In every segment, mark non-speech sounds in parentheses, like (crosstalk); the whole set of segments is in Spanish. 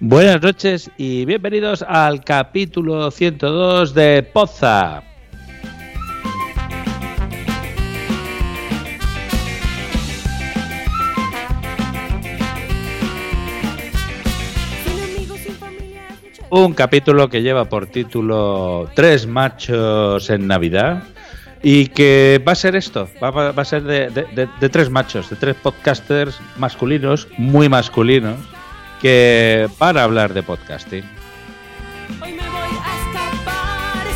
Buenas noches y bienvenidos al capítulo 102 de Poza. Un capítulo que lleva por título Tres machos en Navidad y que va a ser esto, va, a ser de, de- de tres machos, de tres podcasters masculinos, muy masculinos, que van a hablar de podcasting. Hoy me voy a escapar.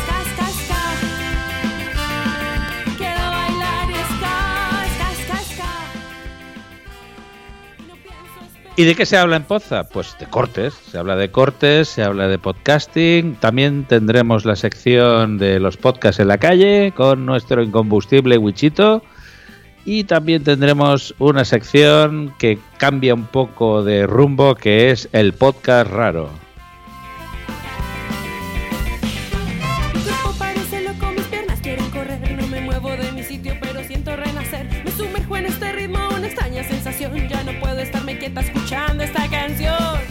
Quiero bailar no pienso. ¿Y de qué se habla en Poza? Pues de cortes. Se habla de cortes, se habla de podcasting. También tendremos la sección de los podcasts en la calle con nuestro incombustible Wichito. Y también tendremos una sección que cambia un poco de rumbo, que es el podcast raro. Este.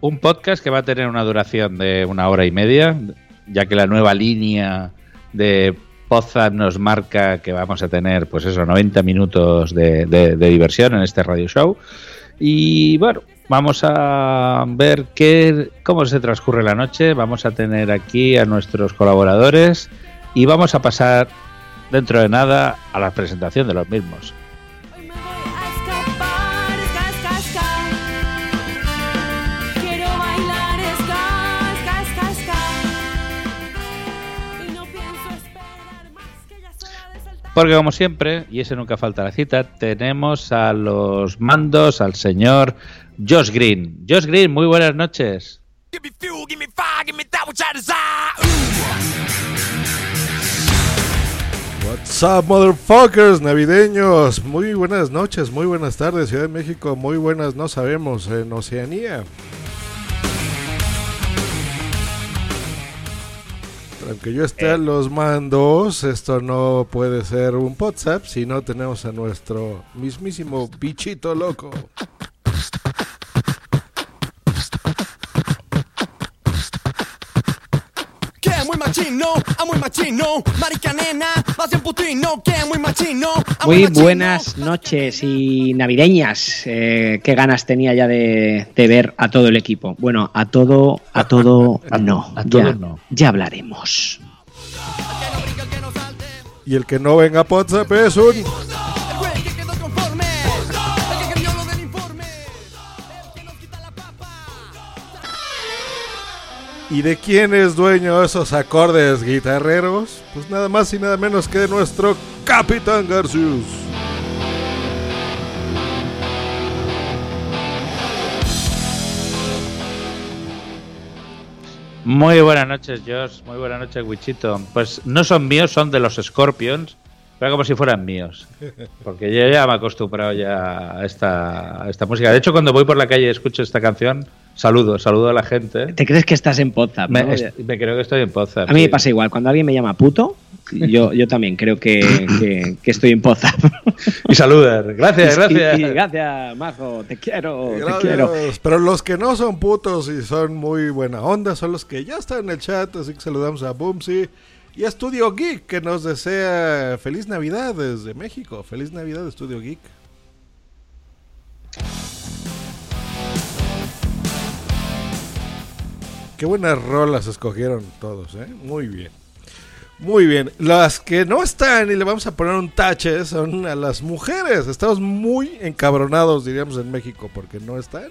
Un podcast que va a tener una duración de una hora y media, ya que la nueva línea de Poza nos marca que vamos a tener, pues eso, 90 minutos de, diversión en este radio show. Y bueno, vamos a ver qué, cómo se transcurre la noche. Vamos a tener aquí a nuestros colaboradores y vamos a pasar dentro de nada a la presentación de los mismos. Porque como siempre, y ese nunca falta la cita, tenemos a los mandos al señor Josh Green. Josh Green, muy buenas noches. Give me fuel, give me fire, give me that which I desire. What's up, motherfuckers navideños? Muy buenas noches, muy buenas tardes, Ciudad de México, muy buenas, no sabemos, en Oceanía. Aunque yo esté a los mandos, esto no puede ser un WhatsApp si no tenemos a nuestro mismísimo bichito loco. Que muy machino, muy machino, marica nena, más bien putino, que muy machino. a Muy machino. buenas noches y navideñas. Eh, qué ganas tenía ya de, de ver a todo el equipo. Bueno, a todo, a todo, (laughs) no. a todo ya, no. ya hablaremos. Y el que no venga a WhatsApp es un... ¿Y de quién es dueño esos acordes guitarreros? Pues nada más y nada menos que de nuestro Capitán Garcius. Muy buenas noches, Josh. Muy buenas noches, Wichito. Pues no son míos, son de los Scorpions, pero como si fueran míos. Porque yo ya me he acostumbrado ya a esta, a esta música. De hecho, cuando voy por la calle y escucho esta canción, saludo, saludo a la gente. ¿Te crees que estás en Podzap? Me, no? est- me creo que estoy en Poza. A mí me pasa igual. Cuando alguien me llama puto, yo, yo también creo que, que- que estoy en Podzap. Y saludar. Gracias, Y- y- gracias. y gracias, Majo. Te quiero, te Gracias. quiero. Pero los que no son putos y son muy buena onda son los que ya están en el chat. Así que saludamos a Boomsy Y a Estudio Geek, que nos desea feliz Navidad desde México. Feliz Navidad, Estudio Geek. Qué buenas rolas escogieron todos, ¿eh? Muy bien. Muy bien. Las que no están y le vamos a poner un tache son a las mujeres. Estamos muy encabronados, diríamos, en México, porque no están.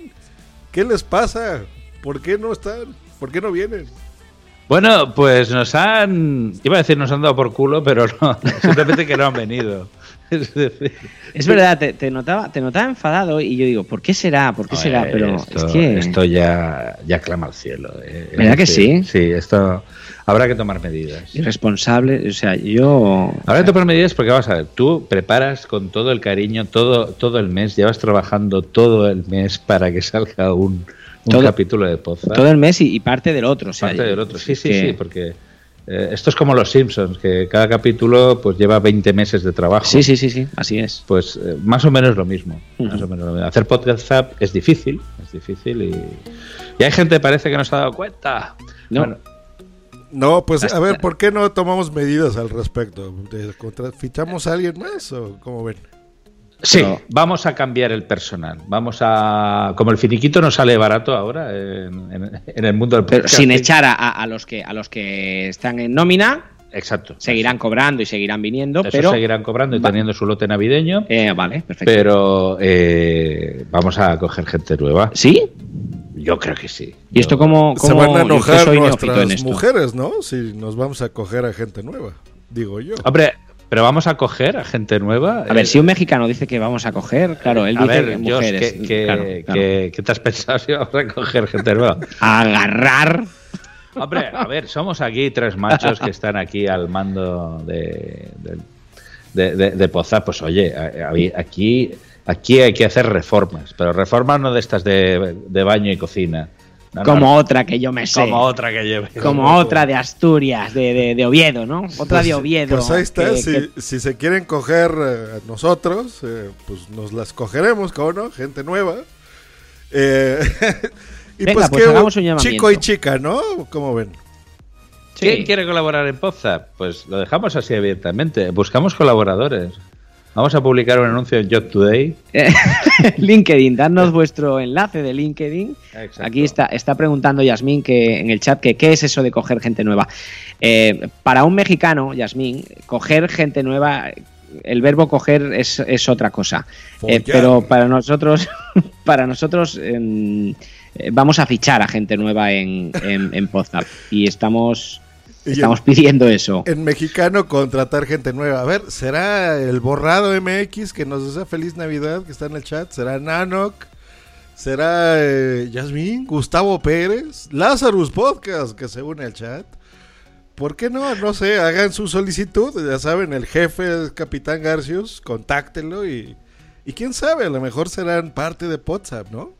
¿Qué les pasa? ¿Por qué no están? ¿Por qué no vienen? Bueno, pues nos han. Iba a decir nos han dado por culo, pero no. (laughs) Simplemente que no han venido. Es decir. Es verdad, te, te notaba, te notaba enfadado y yo digo, ¿por qué será? ¿Por qué será? Pero esto, es que. esto ya, ya clama al cielo. eh. ¿Verdad que sí? Sí, esto. Habrá que tomar medidas. Irresponsable, o sea, yo. Habrá que tomar medidas porque vas a ver, tú preparas con todo el cariño todo, todo el mes, llevas trabajando todo el mes para que salga un, un Todo- capítulo de Poza. Todo el mes y, y parte del otro. O sea, parte del otro. Sí, sí, que- sí, porque eh, esto es como los Simpsons, que cada capítulo pues lleva 20 meses de trabajo. Sí, sí, sí, sí, así es. Pues eh, más o menos lo mismo. Más o menos lo mismo. Hacer podcast app es difícil, es difícil y, y hay gente que parece que no se ha dado cuenta. No. Bueno, No, pues a ver, ¿por qué no tomamos medidas al respecto? ¿De contra- ¿Fichamos a alguien más o cómo ven? Sí, Pero- vamos a cambiar el personal. Vamos a. Como el finiquito no sale barato ahora en, en- en el mundo del Pero sin echar a, a- los que a los que están en nómina, Exacto. seguirán cobrando y seguirán viniendo, Eso pero. seguirán cobrando y Va- teniendo su lote navideño. Eh, vale, perfecto. Pero eh, vamos a coger gente nueva. ¿Sí? Yo creo que sí. ¿Y esto Yo- cómo, Se cómo- van a enojar en nuestras esto? mujeres, ¿no? Si nos vamos a coger a gente nueva, digo yo. Hombre, pero vamos a coger a gente nueva. A ver, Eh, si un mexicano dice que vamos a coger, claro, él a dice ver, que mujeres. ¿qué, qué- claro, claro. qué- qué te has (laughs) pensado si vamos a coger gente nueva? Agarrar. Hombre, a ver, somos aquí tres machos que están aquí al mando de, de, de, de- Poza. Pues oye, aquí, aquí hay que hacer reformas, pero reformas no de estas de, de baño y cocina. No, no, Como otra que yo me sé. como otra que lleve. Como otra de Asturias, de, de, de Oviedo, ¿no? Otra de Oviedo. Pues ahí está, que- si, que- si se quieren coger eh, a nosotros, eh, pues nos las cogeremos, ¿cómo no? Gente nueva. Eh, (laughs) y Venga, pues, pues que hagamos un llamamiento. chico y chica, ¿no? ¿Cómo ven? ¿Quién quiere colaborar en Poza? Pues lo dejamos así abiertamente. Buscamos colaboradores. Vamos a publicar un anuncio en Job Today. Eh, (laughs) LinkedIn, dadnos vuestro enlace de LinkedIn. Exacto. Aquí está, está preguntando Yasmín que en el chat que qué es eso de coger gente nueva. Eh, para un mexicano, Yasmín, coger gente nueva, el verbo coger es, es otra cosa. Eh, pero para nosotros, (laughs) para nosotros em, eh, vamos a fichar a gente nueva en, en, en Podzap y estamos, estamos en- pidiendo eso. En mexicano contratar gente nueva. A ver, ¿será el borrado MX que nos desea feliz Navidad que está en el chat? ¿Será Nanok? ¿Será eh, Yasmín? ¿Gustavo Pérez? Lazarus Podcast que se une al chat. ¿Por qué no? No sé, hagan su solicitud. Ya saben, el jefe es Capitán Garcius, contáctenlo y, y quién sabe, a lo mejor serán parte de WhatsApp, ¿no?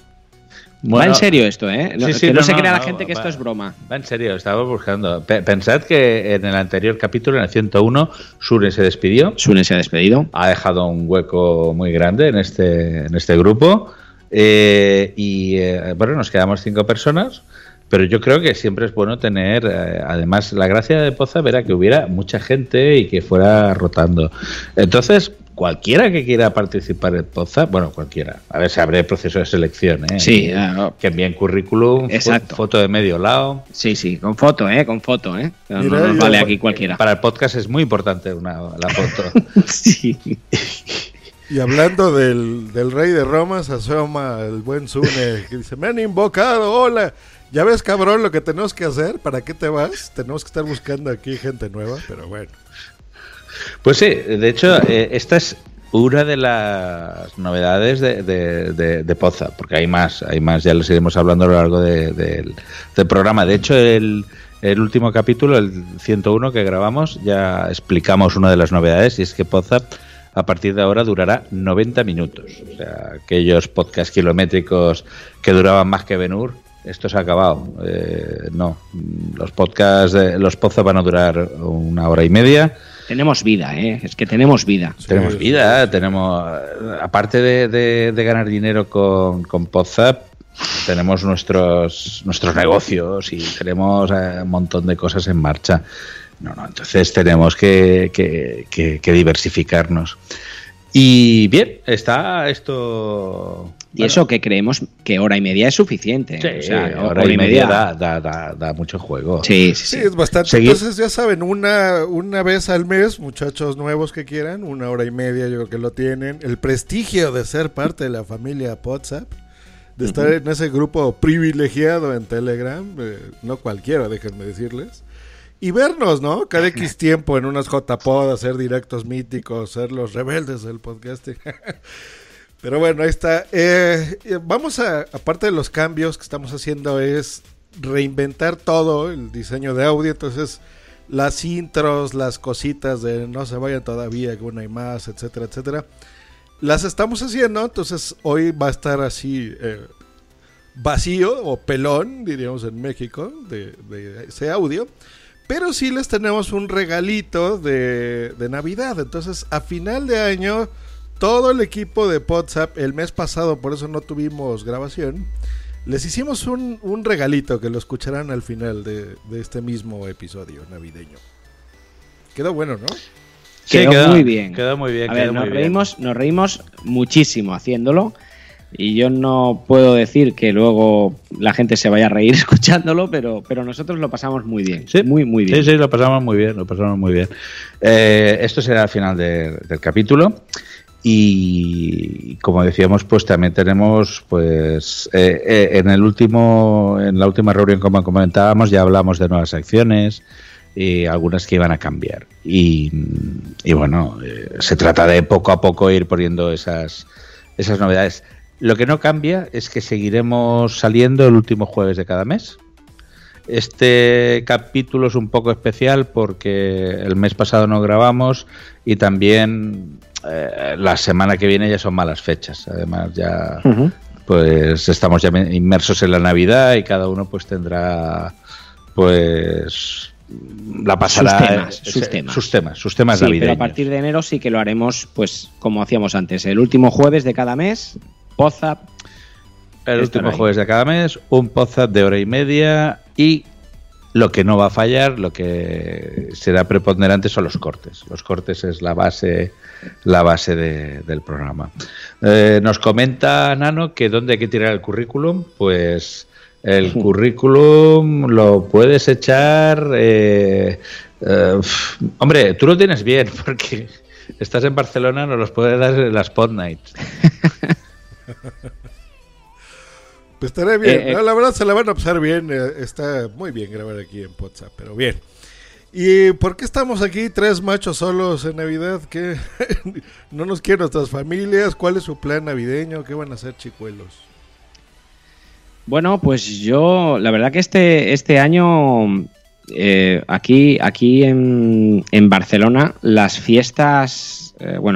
Va en serio esto, ¿eh? No, Sí, sí, que no, no, se no, crea la no, gente que va- esto es broma. Va en serio, estaba buscando. Pe- Pensad que en el anterior capítulo, en el 101, Sure se despidió. Sune se ha despedido. Ha dejado un hueco muy grande en este, en este grupo. Eh, y eh, bueno, nos quedamos cinco personas. Pero yo creo que siempre es bueno tener, eh, además, la gracia de Poza era que hubiera mucha gente y que fuera rotando. Entonces, cualquiera que quiera participar en Poza, bueno, cualquiera, a ver si abre proceso de selección, ¿eh? Sí, que, claro. que envíen currículum, Exacto. foto de medio lado. Sí, sí, con foto, ¿eh? Con foto, ¿eh? No, Mira, no vale aquí cualquiera. Para el podcast es muy importante una, la foto. (laughs) sí. Y hablando del, del rey de Roma, se asoma el buen Sune, que dice, me han invocado, hola. Ya ves, cabrón, lo que tenemos que hacer, ¿para qué te vas? Tenemos que estar buscando aquí gente nueva, pero bueno. Pues sí, de hecho, eh, esta es una de las novedades de, de, Poza, porque hay más, hay más, ya les iremos hablando a lo largo de- del- del programa. De hecho, el, el último capítulo, el 101 que grabamos, ya explicamos una de las novedades y es que Poza a partir de ahora durará 90 minutos. O sea, aquellos podcasts kilométricos que duraban más que Benur, esto se ha acabado. Eh, no, los podcasts, de, los Poza van a durar una hora y media. Tenemos vida, ¿eh? Es que tenemos vida. Tenemos sí, vida, tenemos. Aparte de, de- de ganar dinero con, con Podzap, tenemos nuestros, nuestros negocios y tenemos eh, un montón de cosas en marcha. no, no. Entonces tenemos que, que- que- que diversificarnos. Y bien, está esto. Y bueno, eso que creemos que hora y media es suficiente. sí, o sea, hora y media da, da- da- da mucho juego. Sí, sí, Sí, sí. es bastante. Seguir- Entonces, ya saben, una, una vez al mes, muchachos nuevos que quieran, una hora y media, yo creo que lo tienen. El prestigio de ser parte de la familia WhatsApp, de estar en ese grupo privilegiado en Telegram, eh, no cualquiera, déjenme decirles. Y vernos, ¿no? Cada X tiempo en unas JPod, hacer directos míticos, ser los rebeldes del podcasting. (laughs) Pero bueno, ahí está. Eh, eh, vamos a, aparte de los cambios que estamos haciendo, es reinventar todo el diseño de audio. Entonces, las intros, las cositas de no se vayan todavía, que una y más, etcétera, etcétera. Las estamos haciendo. Entonces, hoy va a estar así eh, vacío o pelón, diríamos en México, de, de ese audio. Pero sí les tenemos un regalito de, de Navidad. Entonces, a final de año, todo el equipo de WhatsApp, el mes pasado, por eso no tuvimos grabación, les hicimos un, un regalito que lo escucharán al final de, de este mismo episodio navideño. Quedó bueno, ¿no? Sí, Quedó muy bien. Quedó muy bien. A quedó ver, nos bien. reímos, nos reímos muchísimo haciéndolo. Y yo no puedo decir que luego la gente se vaya a reír (laughs) escuchándolo, pero, pero nosotros lo pasamos muy bien. Sí. Muy, muy bien. Sí, sí, lo pasamos muy bien, lo pasamos muy bien. Eh, esto será al final de- del capítulo. Y como decíamos, pues también tenemos, pues, eh, eh, en el último, en la última reunión, como comentábamos, ya hablamos de nuevas secciones y algunas que iban a cambiar. Y, y bueno, eh, se trata de poco a poco ir poniendo esas, esas novedades. Lo que no cambia es que seguiremos saliendo el último jueves de cada mes. Este capítulo es un poco especial porque el mes pasado no grabamos y también eh, la semana que viene ya son malas fechas. Además ya pues estamos ya inmersos en la Navidad y cada uno pues tendrá pues la pasará Sus temas, eh, sus temas. sus temas, sus temas Sí, pero a partir de enero sí que lo haremos, pues, como hacíamos antes, el último jueves de cada mes, WhatsApp. El estar último ahí. jueves de cada mes, un podcast de hora y media y lo que no va a fallar, lo que será preponderante son los cortes. Los cortes es la base, la base de- del programa. Eh, nos comenta Nano que dónde hay que tirar el currículum, pues el (laughs) currículum lo puedes echar. eh, eh, hombre, tú lo tienes bien (laughs) porque estás en Barcelona, nos los puedes dar en las Pod Nights. (laughs) (laughs) Pues estaré bien. Eh, eh. La verdad se la van a pasar bien. eh, está muy bien grabar aquí en WhatsApp, pero bien. ¿Y por qué estamos aquí tres machos solos en Navidad? ¿Qué? (laughs) ¿No nos quieren nuestras familias? ¿Cuál es su plan navideño? ¿Qué van a hacer, chicuelos? Bueno, pues yo, la verdad que este, este año, eh, aquí, aquí en, en Barcelona, las fiestas, bueno,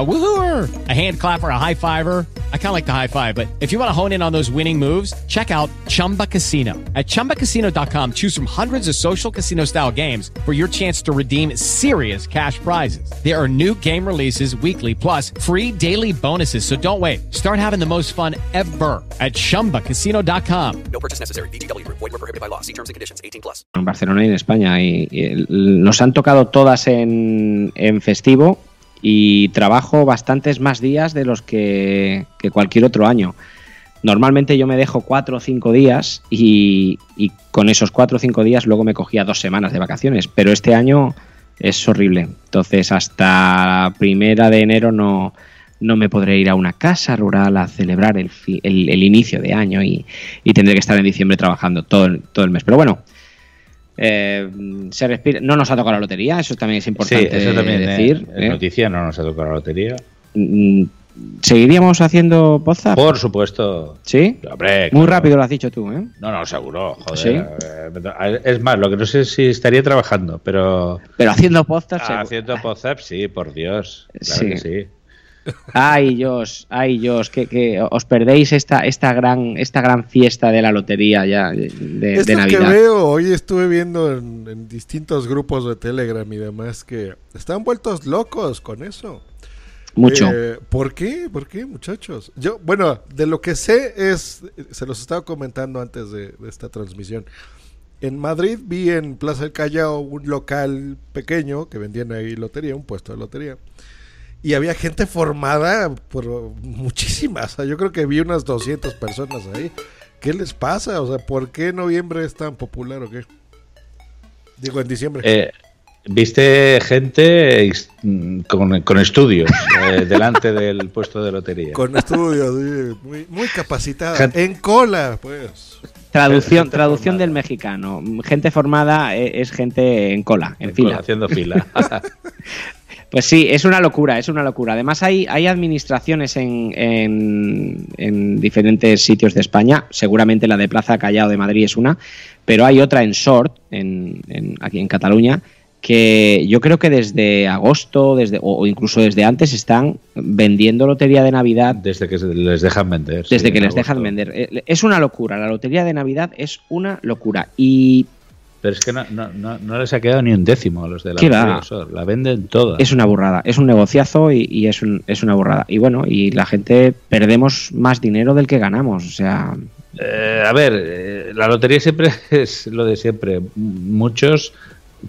A woohooer, a hand clapper, a high fiver. I kind of like the high five, but if you want to hone in on those winning moves, check out Chumba Casino. At chumbacasino.com, choose from hundreds of social casino style games for your chance to redeem serious cash prizes. There are new game releases weekly, plus free daily bonuses. So don't wait. Start having the most fun ever at chumbacasino.com. No purchase necessary. VGW Group. Void were prohibited by law. See terms and conditions. 18 plus. en Barcelona y en España. Y, y el- nos han tocado todas en, en festivo y trabajo bastantes más días de los que, cualquier otro año. Normalmente yo me dejo cuatro o cinco días y, con esos cuatro o cinco días luego me cogía dos semanas de vacaciones, pero este año es horrible. Entonces hasta primera de enero no, no me podré ir a una casa rural a celebrar el, fi- el, inicio de año y, y tendré que estar en diciembre trabajando todo todo el mes. Pero bueno, eh, se respira- no nos ha tocado la lotería, eso también es Sí, importante eso también decir. es ¿eh? noticia, no nos ha tocado la lotería. Mm, ¿seguiríamos haciendo WhatsApp? Por supuesto. ¿Sí? Hombre, Muy claro. rápido lo has dicho tú, ¿eh? No, no, seguro. Joder. ¿Sí? Es más, lo que no sé si estaría trabajando, pero Pero haciendo podcast. seguro. haciendo WhatsApp, sí, por Dios. Claro Sí. que sí. Ay, Dios, ay, Dios, que, que os perdéis esta, esta, gran, esta gran fiesta de la lotería ya de, de es lo que Navidad. veo, hoy estuve viendo en, en distintos grupos de Telegram y demás que están vueltos locos con eso. Mucho. Eh, ¿Por qué? ¿Por qué, muchachos? Yo, bueno, de lo que sé es, se los estaba comentando antes de, de esta transmisión. En Madrid vi en Plaza del Callao un local pequeño que vendían ahí lotería, un puesto de lotería. Y había gente formada por muchísimas. O sea, yo creo que vi unas 200 personas ahí. ¿Qué les pasa? O sea, ¿por qué noviembre es tan popular o qué? Digo, en diciembre. Eh, Viste gente con, con estudios eh, (laughs) delante del puesto de lotería. Con estudios, sí, muy, muy capacitada. Gente- En cola, pues. Traducción, traducción formada. del mexicano. Gente formada e- es gente en cola, en fila. Haciendo fila. (laughs) Pues sí, es una locura, es una locura. Además hay, hay administraciones en, en- en diferentes sitios de España, seguramente la de Plaza Callao de Madrid es una, pero hay otra en Sort, en, en- aquí en Cataluña, que yo creo que desde agosto desde, o, incluso desde antes están vendiendo lotería de Navidad Desde que se- les dejan vender. sí, desde que les dejan vender. Eh, Es una locura, la lotería de Navidad es una locura. Y Pero es que no, no, no, no les ha quedado ni un décimo a los de la ¿Qué va? Lotería Sor. La venden toda. Es una burrada, es un negociazo y, y es, un- es una burrada. Y bueno, y la gente perdemos más dinero del que ganamos. O sea, Eh, a ver, eh, la lotería siempre (laughs) es lo de siempre. Muchos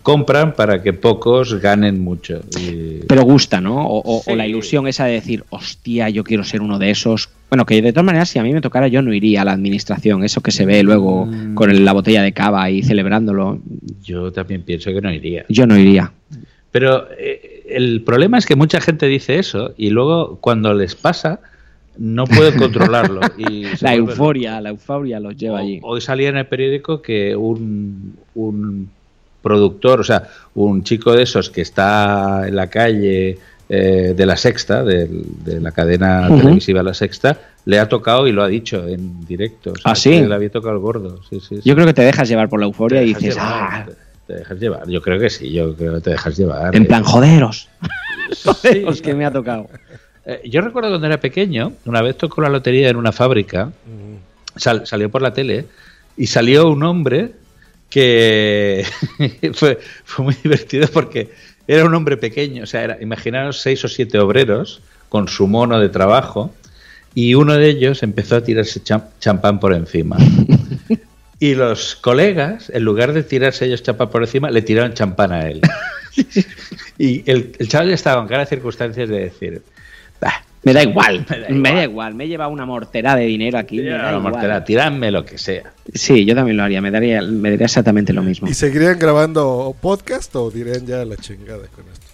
compran para que pocos ganen mucho. Y- pero gusta, ¿no? O, o- o Sí. la ilusión esa de decir, hostia, yo quiero ser uno de esos. Bueno, que de todas maneras, si a mí me tocara, yo no iría a la administración. Eso que se ve luego Mm. con el- la botella de cava y celebrándolo, Yo también pienso que no iría. yo no iría. Pero eh, el problema es que mucha gente dice eso y luego cuando les pasa no pueden (laughs) controlarlo. Y (laughs) La euforia, la euforia los lleva O- allí. Hoy salía en el periódico que un, un productor, o sea, un chico de esos que está en la calle eh, de la Sexta, del- de, la cadena televisiva La Sexta, le ha tocado y lo ha dicho en directo. O sea, ¿Ah, sí? Le había tocado el gordo. Sí, sí, sí. Yo creo que te dejas llevar por la euforia y dices, llevar, ah, te- te dejas llevar. Yo creo que sí, yo creo que te dejas llevar. en Eh, plan, joderos. (laughs) (laughs) sí. Joderos que me ha tocado. Eh, yo recuerdo cuando era pequeño, una vez tocó la lotería en una fábrica, sal- salió por la tele y salió un hombre que (laughs) fue, fue muy divertido porque era un hombre pequeño, o sea, era, imaginaros seis o siete obreros con su mono de trabajo y uno de ellos empezó a tirarse cham- champán por encima. (laughs) Y los colegas, en lugar de tirarse ellos champán por encima, le tiraron champán a él. (laughs) Y el, el chaval ya estaba en cada circunstancias de decir, "Bah, Me da igual, (laughs) Me da me da igual. Me he llevado una mortera de dinero aquí. me da igual. mortera, tiradme lo que sea. Sí, yo también lo haría. Me daría, me daría exactamente lo mismo. ¿Y seguirían grabando podcast o dirían ya la chingada con esto?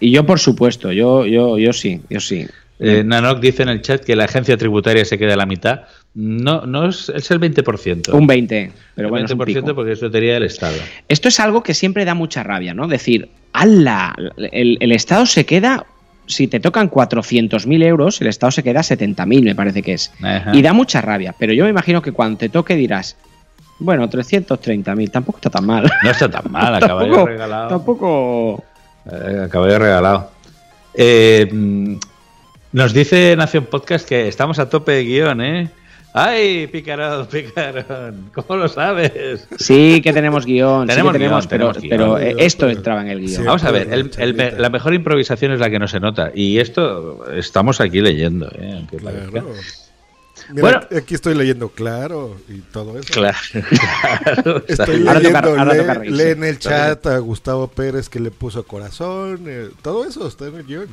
Y yo, por supuesto, yo, yo, yo sí, yo sí. Eh, Nanok dice en el chat que la agencia tributaria se queda a la mitad. No, no es, es el 20%. Un 20, pero el bueno, es un 20% pico. porque es lotería del Estado. Esto es algo que siempre da mucha rabia, ¿no? Decir, ¡ala! El, el Estado se queda, si te tocan 400.000 euros, el Estado se queda 70.000, me parece que es. Ajá. Y da mucha rabia, pero yo me imagino que cuando te toque dirás, bueno, 330.000, tampoco está tan mal. No está tan mal, a (laughs) caballo tampoco, regalado. tampoco... Eh, a caballo regalado. Eh, mm, nos dice Nación Podcast que estamos a tope de guion, ¿eh? ¡Ay, picarón, picarón! ¿Cómo lo sabes? Sí que tenemos guion, Tenemos sí que tenemos, guion, pero, tenemos pero guion. eh, esto entraba en el guion. Sí. Vamos a ver, el- el la mejor improvisación es la que no se nota. Y esto estamos aquí leyendo, ¿eh? Aunque parezca. Claro. Mira, Bueno. aquí estoy leyendo claro y todo eso. Claro, (laughs) claro. Estoy Ahora leyendo, ahora lee en el chat a Gustavo Pérez que le puso corazón. eh, todo eso está en el guion.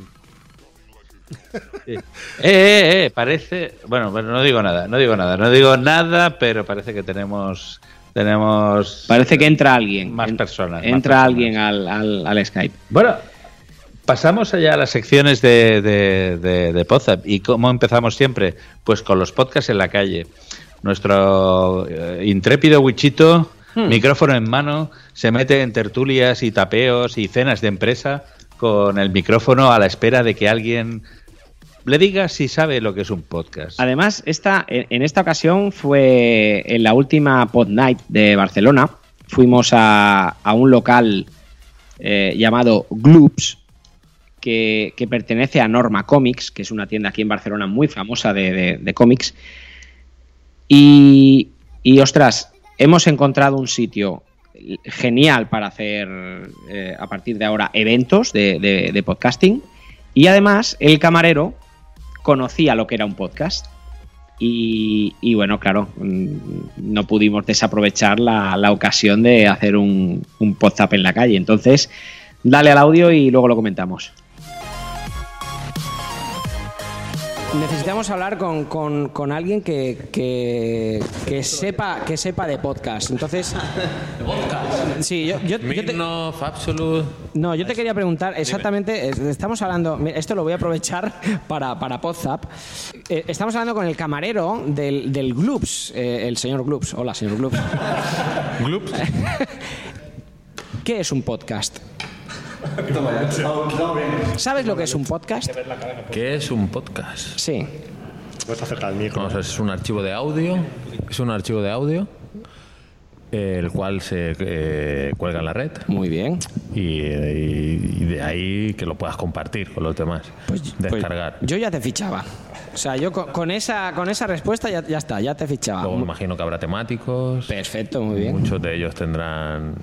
Eh, eh, eh, parece. Bueno, bueno, no digo nada, no digo nada, no digo nada, pero parece que tenemos. Tenemos. Parece que entra alguien. Más en- personas, más Entra personas. alguien al, al, al Skype. Bueno, pasamos allá a las secciones de, de, de, de Podzap. ¿Y cómo empezamos siempre? Pues con los podcasts en la calle. Nuestro eh, intrépido Wichito, Hmm. micrófono en mano, se mete en tertulias y tapeos y cenas de empresa con el micrófono a la espera de que alguien le diga si sabe lo que es un podcast. Además, esta, en esta ocasión fue en la última Pod Night de Barcelona. Fuimos a, a un local eh, llamado Gloops, que, que pertenece a Norma Comics, que es una tienda aquí en Barcelona muy famosa de, de- cómics. Y, y, ostras, hemos encontrado un sitio genial para hacer eh, a partir de ahora eventos de- de podcasting. Y además, el camarero conocía lo que era un podcast. Y, y bueno, claro, mm, no pudimos desaprovechar la, la ocasión de hacer un, un podzap en la calle. Entonces, dale al audio y luego lo comentamos. Necesitamos hablar con, con- con alguien que, que, que sepa, que sepa de podcast. Entonces. (laughs) Sí, yo, yo- yo te, no, yo te quería preguntar exactamente. es- Estamos hablando. Esto lo voy a aprovechar (laughs) para, para Podzap. Eh, estamos hablando con el camarero del, del Gloops, eh, el señor Gloops. Hola, señor Gloops. (laughs) Gloops. ¿Qué es un podcast? (laughs) ¿Sabes lo que es un podcast? ¿Qué es un podcast? Sí. Vamos a ver, es un archivo de audio. Es un archivo de audio. eh, El cual se eh, cuelga en la red. Muy bien. Y, y- y de ahí que lo puedas compartir con los demás. Pues Descargar. Yo ya te fichaba. O sea, yo con, con esa, con esa respuesta ya, ya está, ya te fichaba. Luego me imagino que habrá temáticos. Perfecto, muy bien. Muchos de ellos tendrán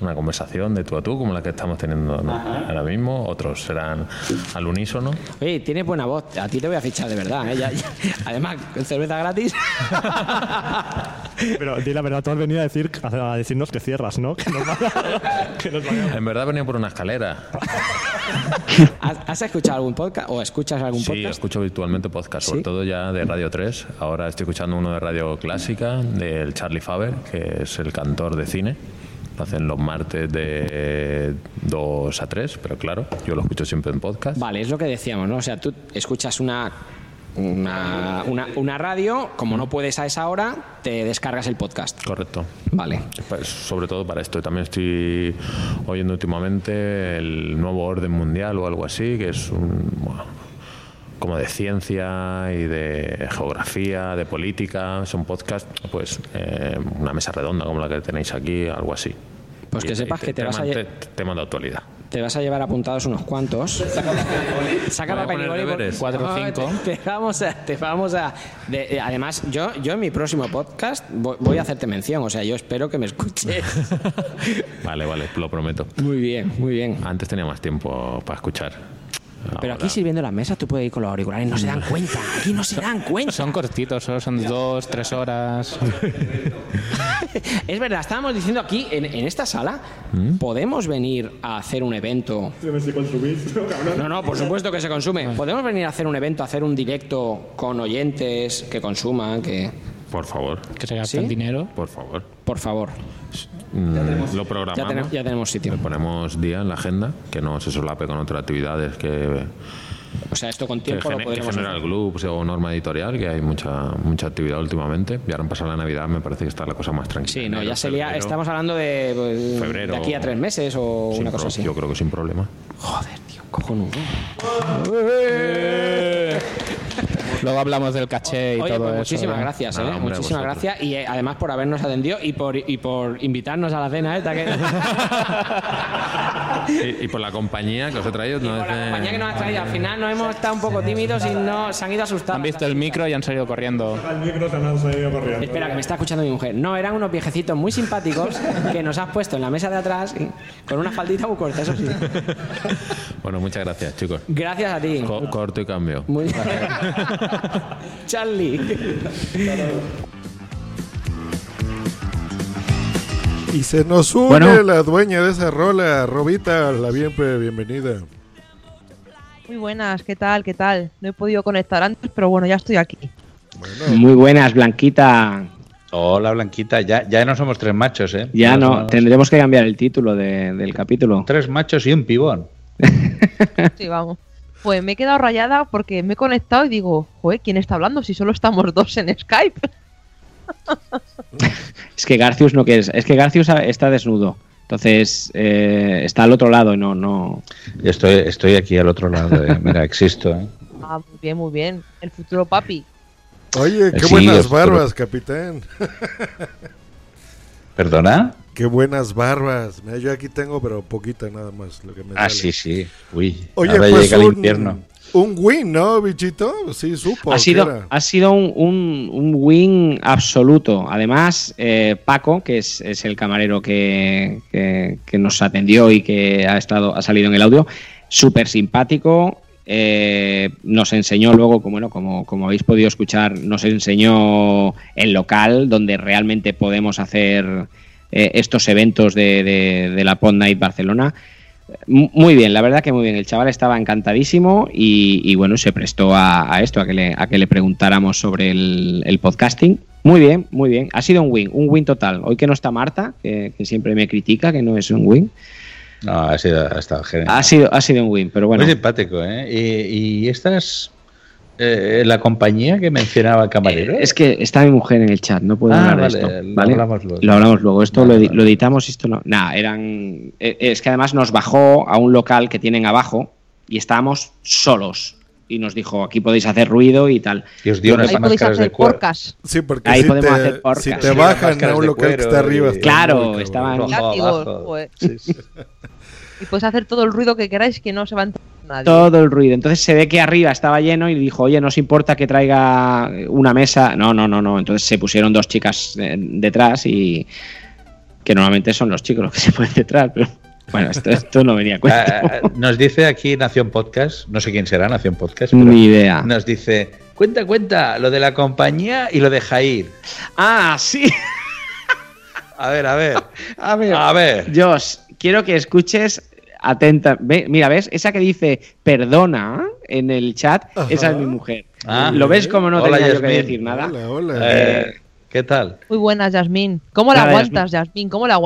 una conversación de tú a tú, como la que estamos teniendo ¿no? ahora mismo. Otros serán al unísono. Oye, tienes buena voz. A ti te voy a fichar de verdad. ¿eh? Ya- ya- Además, cerveza gratis. Pero di la verdad, tú has venido a, decir, a decirnos que cierras, ¿no? Que nos, vaya- (laughs) que nos. En verdad venía por una escalera. ¿Has, escuchado algún podcast o escuchas algún Sí, podcast? escucho virtualmente podcast, sobre ¿Sí? todo ya de Radio 3. Ahora estoy escuchando uno de Radio Clásica, del Charlie Faber, que es el cantor de cine. Lo hacen los martes de 2 a 3, pero claro, yo lo escucho siempre en podcast. Vale, es lo que decíamos, ¿no? O sea, tú escuchas una, una, una, una radio, como no puedes a esa hora, te descargas el podcast. Correcto. Vale. Pues sobre todo para esto. También estoy oyendo últimamente el nuevo orden mundial o algo así, que es un. bueno, como de ciencia y de geografía, de política. Es un podcast, pues, eh, una mesa redonda como la que tenéis aquí, algo así. Pues que Y- sepas y que te vas a tema- te- de actualidad. Te vas a llevar apuntados unos cuantos. (laughs) Saca Voy a papel y poner boli, por- deberes. Cuatro o Ah, cinco. Te, te (laughs) vamos a. Te vamos a de- eh, además, yo, yo en mi próximo podcast voy, voy a hacerte mención. O sea, yo espero que me escuches. (laughs) Vale, vale, lo prometo. Muy bien, muy bien. Antes tenía más tiempo para escuchar. Pero aquí sirviendo las mesas tú puedes ir con los auriculares. No se dan cuenta. Aquí no se dan cuenta. Son cortitos, solo son dos, tres horas. (laughs) Es verdad, estábamos diciendo aquí, en, en esta sala, ¿Mm? podemos venir a hacer un evento. (laughs) No, no, por supuesto que se consume. Podemos venir a hacer un evento, a hacer un directo con oyentes que consuman, que. Por favor. Que se gaste ¿Sí? el dinero. Por favor. Por favor. Mm, lo programamos. Ya tenemos, ya tenemos sitio. Le ponemos día en la agenda, que no se solape con otras actividades que, O sea, esto con que, tiempo lo gene- que genera hacer. el club o norma editorial, que hay mucha mucha actividad últimamente. Y ahora en pasar la Navidad me parece que está la cosa más tranquila. Sí, no, ya sería. febrero, Estamos hablando de, pues, Febrero. de aquí a tres meses o una cosa pro- así. Yo creo que sin problema. Joder, tío, cojonudo. Luego hablamos del caché y Oye, todo pues eso. muchísimas ¿eh? gracias, ¿eh? Hombre, muchísimas vosotros. gracias y eh, además por habernos atendido y por, y por invitarnos a la cena esta que... (laughs) Y, y por la compañía que os he traído. no por la compañía que nos ha traído. Al final nos hemos estado un poco tímidos y no, se han ido asustados. Han visto el micro y han salido corriendo. Al micro se nos han ido corriendo. Espera, que me está escuchando mi mujer. No, eran unos viejecitos muy simpáticos que nos has puesto en la mesa de atrás con una faldita muy corta, eso sí. Bueno, muchas gracias, chicos. Gracias a ti. Co- corto y cambio. Muy (laughs) Charlie. Y se nos une Bueno. la dueña de esa rola, Robita, la bien, bienvenida. Muy buenas, ¿qué tal? ¿Qué tal? No he podido conectar antes, pero bueno, ya estoy aquí. Muy buenas, Blanquita. Hola, Blanquita. Ya, ya no somos tres machos, ¿eh? Ya no, somos tendremos que cambiar el título de- del capítulo. Tres machos y un pibón. Sí, vamos. Pues me he quedado rayada porque me he conectado y digo, joder, ¿quién está hablando si solo estamos dos en Skype? Es que Garcius no quiere. Es que Garcius está desnudo. Entonces eh, está al otro lado y no, no. Estoy, estoy aquí al otro lado. eh. Mira, existo. ¿eh? Ah, muy bien, muy bien. El futuro papi. Oye, qué Sí, buenas barbas, capitán. (laughs) ¿Perdona? Qué buenas barbas. Mira, yo aquí tengo, pero poquita nada más. Lo que me Ah, sale. sí, sí. Uy, Oye, ahora pues llega el un, infierno. Un win, ¿no, bichito? Sí, supo. Ha sido, ha sido un, un- un win absoluto. Además, eh, Paco, que es, es el camarero que, que- que nos atendió y que ha, estado, ha salido en el audio, súper simpático. eh, nos enseñó luego, como, bueno, como, como habéis podido escuchar, nos enseñó el local donde realmente podemos hacer eh, estos eventos de, de- de la Pod Night Barcelona. Muy bien, la verdad que muy bien. El chaval estaba encantadísimo y, y, bueno, se prestó a, a esto, a que, le, a que le preguntáramos sobre el, el podcasting. Muy bien, muy bien. Ha sido un win, un win total. Hoy que no está Marta, que, que siempre me critica que no es un win, No, ha sido, ha estado genial. ha sido, ha sido un win, pero bueno. Muy simpático, ¿eh? Y, y estas. Eh, la compañía que mencionaba el camarero. Es que está mi mujer en el chat, no puedo Ah, hablar de esto. lo ¿vale? hablamos luego. Lo hablamos luego. Esto Vale, lo, edi- vale. lo editamos, esto no. Nada, eran. eh, Es que además nos bajó a un local que tienen abajo y estábamos solos. Y nos dijo, aquí podéis hacer ruido y tal. Y os dio unas Ahí máscaras de hacer cuero. porcas. Sí, porque Ahí si, podemos te, hacer podcast. si te bajan a un local que está arriba. está Claro, estaban- Rojo Látigos, abajo. joder. Sí, sí. Y podéis hacer todo el ruido que queráis que no se va a enterar nadie. todo el ruido. Entonces se ve que arriba estaba lleno y dijo, oye, ¿no os importa que traiga una mesa? No, no, no, no. Entonces se pusieron dos chicas eh, detrás y que normalmente son los chicos los que (laughs) se ponen detrás, pero bueno, esto, esto no venía a cuento. Ah, ah, nos dice aquí Nación Podcast, no sé quién será Nación Podcast, pero Ni idea. nos dice, cuenta, cuenta, lo de la compañía y lo de Jair. Ah, sí. A ver, a ver, (laughs) A ver, a ver. Josh, quiero que escuches atenta. Ve- mira, ¿ves? Esa que dice perdona en el chat, esa es mi mujer. Ah. ¿Lo ves como no Hola, tenía yo que Yasmín. decir nada? Hola, hola. Eh, ¿Qué tal? Muy buenas, Yasmín. ¿Cómo la Nada, aguantas, Yasmín? ¿Cómo la aguantas?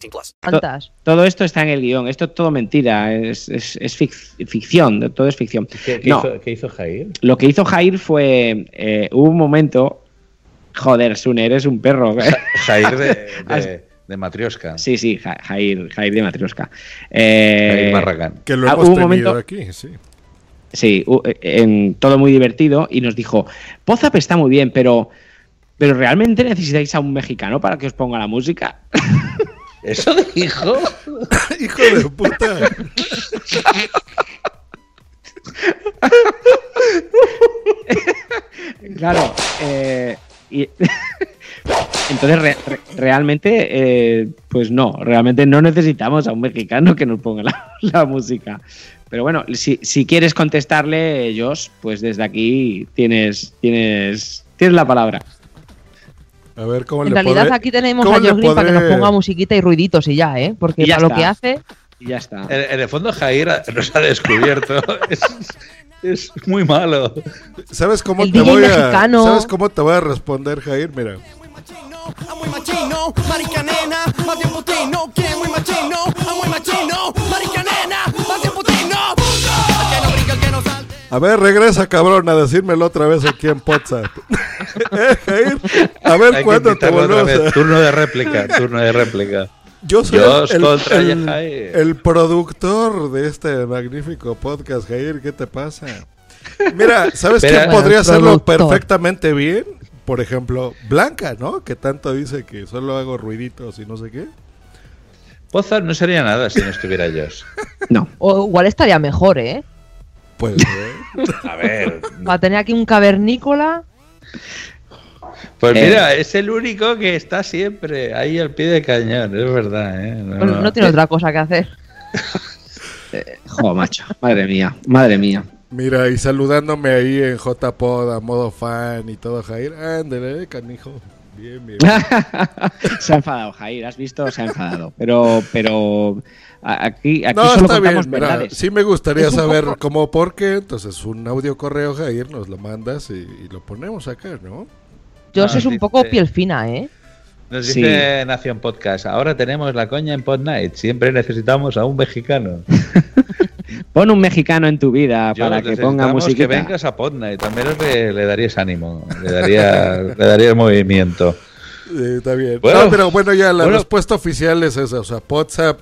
18 plus. ¿Cuántas? Todo esto está en el guion, esto es todo mentira, es, es- es fic- ficción, todo es ficción. ¿Qué, qué No, hizo, qué hizo Jair? lo que hizo Jair fue, eh, hubo un momento, joder, Sune, eres un perro. Jair de, (laughs) de, de Matrioska. Sí, sí, Ja- Jair, Jair de Matrioska. Eh, Jair Barragán. Que lo ah, hemos tenido momento- aquí, sí. Sí, u- en, todo muy divertido y nos dijo, Pozap está muy bien, pero, pero ¿realmente necesitáis a un mexicano para que os ponga la música? (laughs) ¿Eso dijo? (laughs) Hijo de puta. Claro, eh, y- (laughs) entonces re- re- realmente, eh, pues no, realmente no necesitamos a un mexicano que nos ponga la, (laughs) la música. Pero bueno, si, si quieres contestarle, Josh, pues desde aquí tienes, tienes, tienes la palabra. A ver cómo En le realidad podré- aquí tenemos a Josh Green para que nos podré- ponga musiquita y ruiditos y ya, ¿eh? Porque ya para lo que hace... Y ya está. En, en el fondo, Jair nos ha descubierto. (laughs) es, es muy malo. ¿Sabes cómo El te DJ voy a mexicano. ¿Sabes cómo te voy a responder, Jair? Mira. A ver, regresa, cabrón, a decírmelo otra vez aquí en WhatsApp. (laughs) eh, Jair, a ver Hay cuándo te volvemos. Turno de réplica, turno de réplica. Yo soy el, contra el- Jair. el productor de este magnífico podcast, Jair. ¿Qué te pasa? Mira, ¿sabes quién podría hacerlo Productor. perfectamente bien? Por ejemplo, Blanca, ¿no? Que tanto dice que solo hago ruiditos y no sé qué. Pozar no sería nada si no estuviera Josh. No. O igual estaría mejor, ¿eh? Puede ser. (laughs) A ver. (laughs) Va a tener aquí un cavernícola. Pues Eh. mira, es el único que está siempre ahí al pie de cañón, es verdad. ¿eh? No, Pues no. no tiene otra cosa que hacer. (laughs) Jo, macho. Madre mía, madre mía. Mira, y saludándome ahí en JPod a modo fan y todo, Jair. Ándale, canijo. Bien, bien. se ha enfadado, Jair, ¿has visto? Se ha enfadado. Pero, pero aquí, aquí no, solo está bien. mira, sí me gustaría (laughs) saber poco- cómo, por qué. Entonces, un audio correo, Jair, nos lo mandas y, y lo ponemos acá, ¿no? Yo es un dice- poco piel fina, ¿eh? Nos Sí. dice Nación Podcast, ahora tenemos la coña en Pod Night, siempre necesitamos a un mexicano. (laughs) Pon un mexicano en tu vida Yo para que ponga musiquita. que vengas a Pod Night, también le, le darías ánimo, le daría, (laughs) le darías movimiento. Eh, está bien. Bueno. no, pero bueno, ya la Bueno. respuesta oficial es esa. O sea, WhatsApp,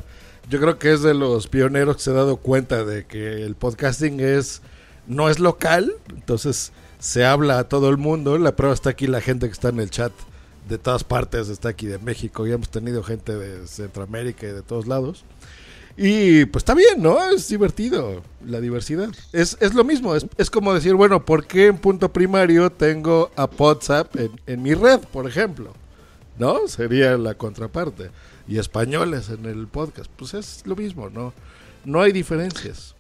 yo creo que es de los pioneros que se ha dado cuenta de que el podcasting es no es local, entonces se habla a todo el mundo. La prueba está aquí la gente que está en el chat de todas partes, está aquí de México, ya hemos tenido gente de Centroamérica y de todos lados. Y pues está bien, ¿no? Es divertido la diversidad. Es, es lo mismo, es, es como decir, bueno, ¿por qué en punto primario tengo a WhatsApp en, en mi red, por ejemplo? ¿No? Sería la contraparte. Y españoles en el podcast. Pues es lo mismo, ¿no? No hay diferencias.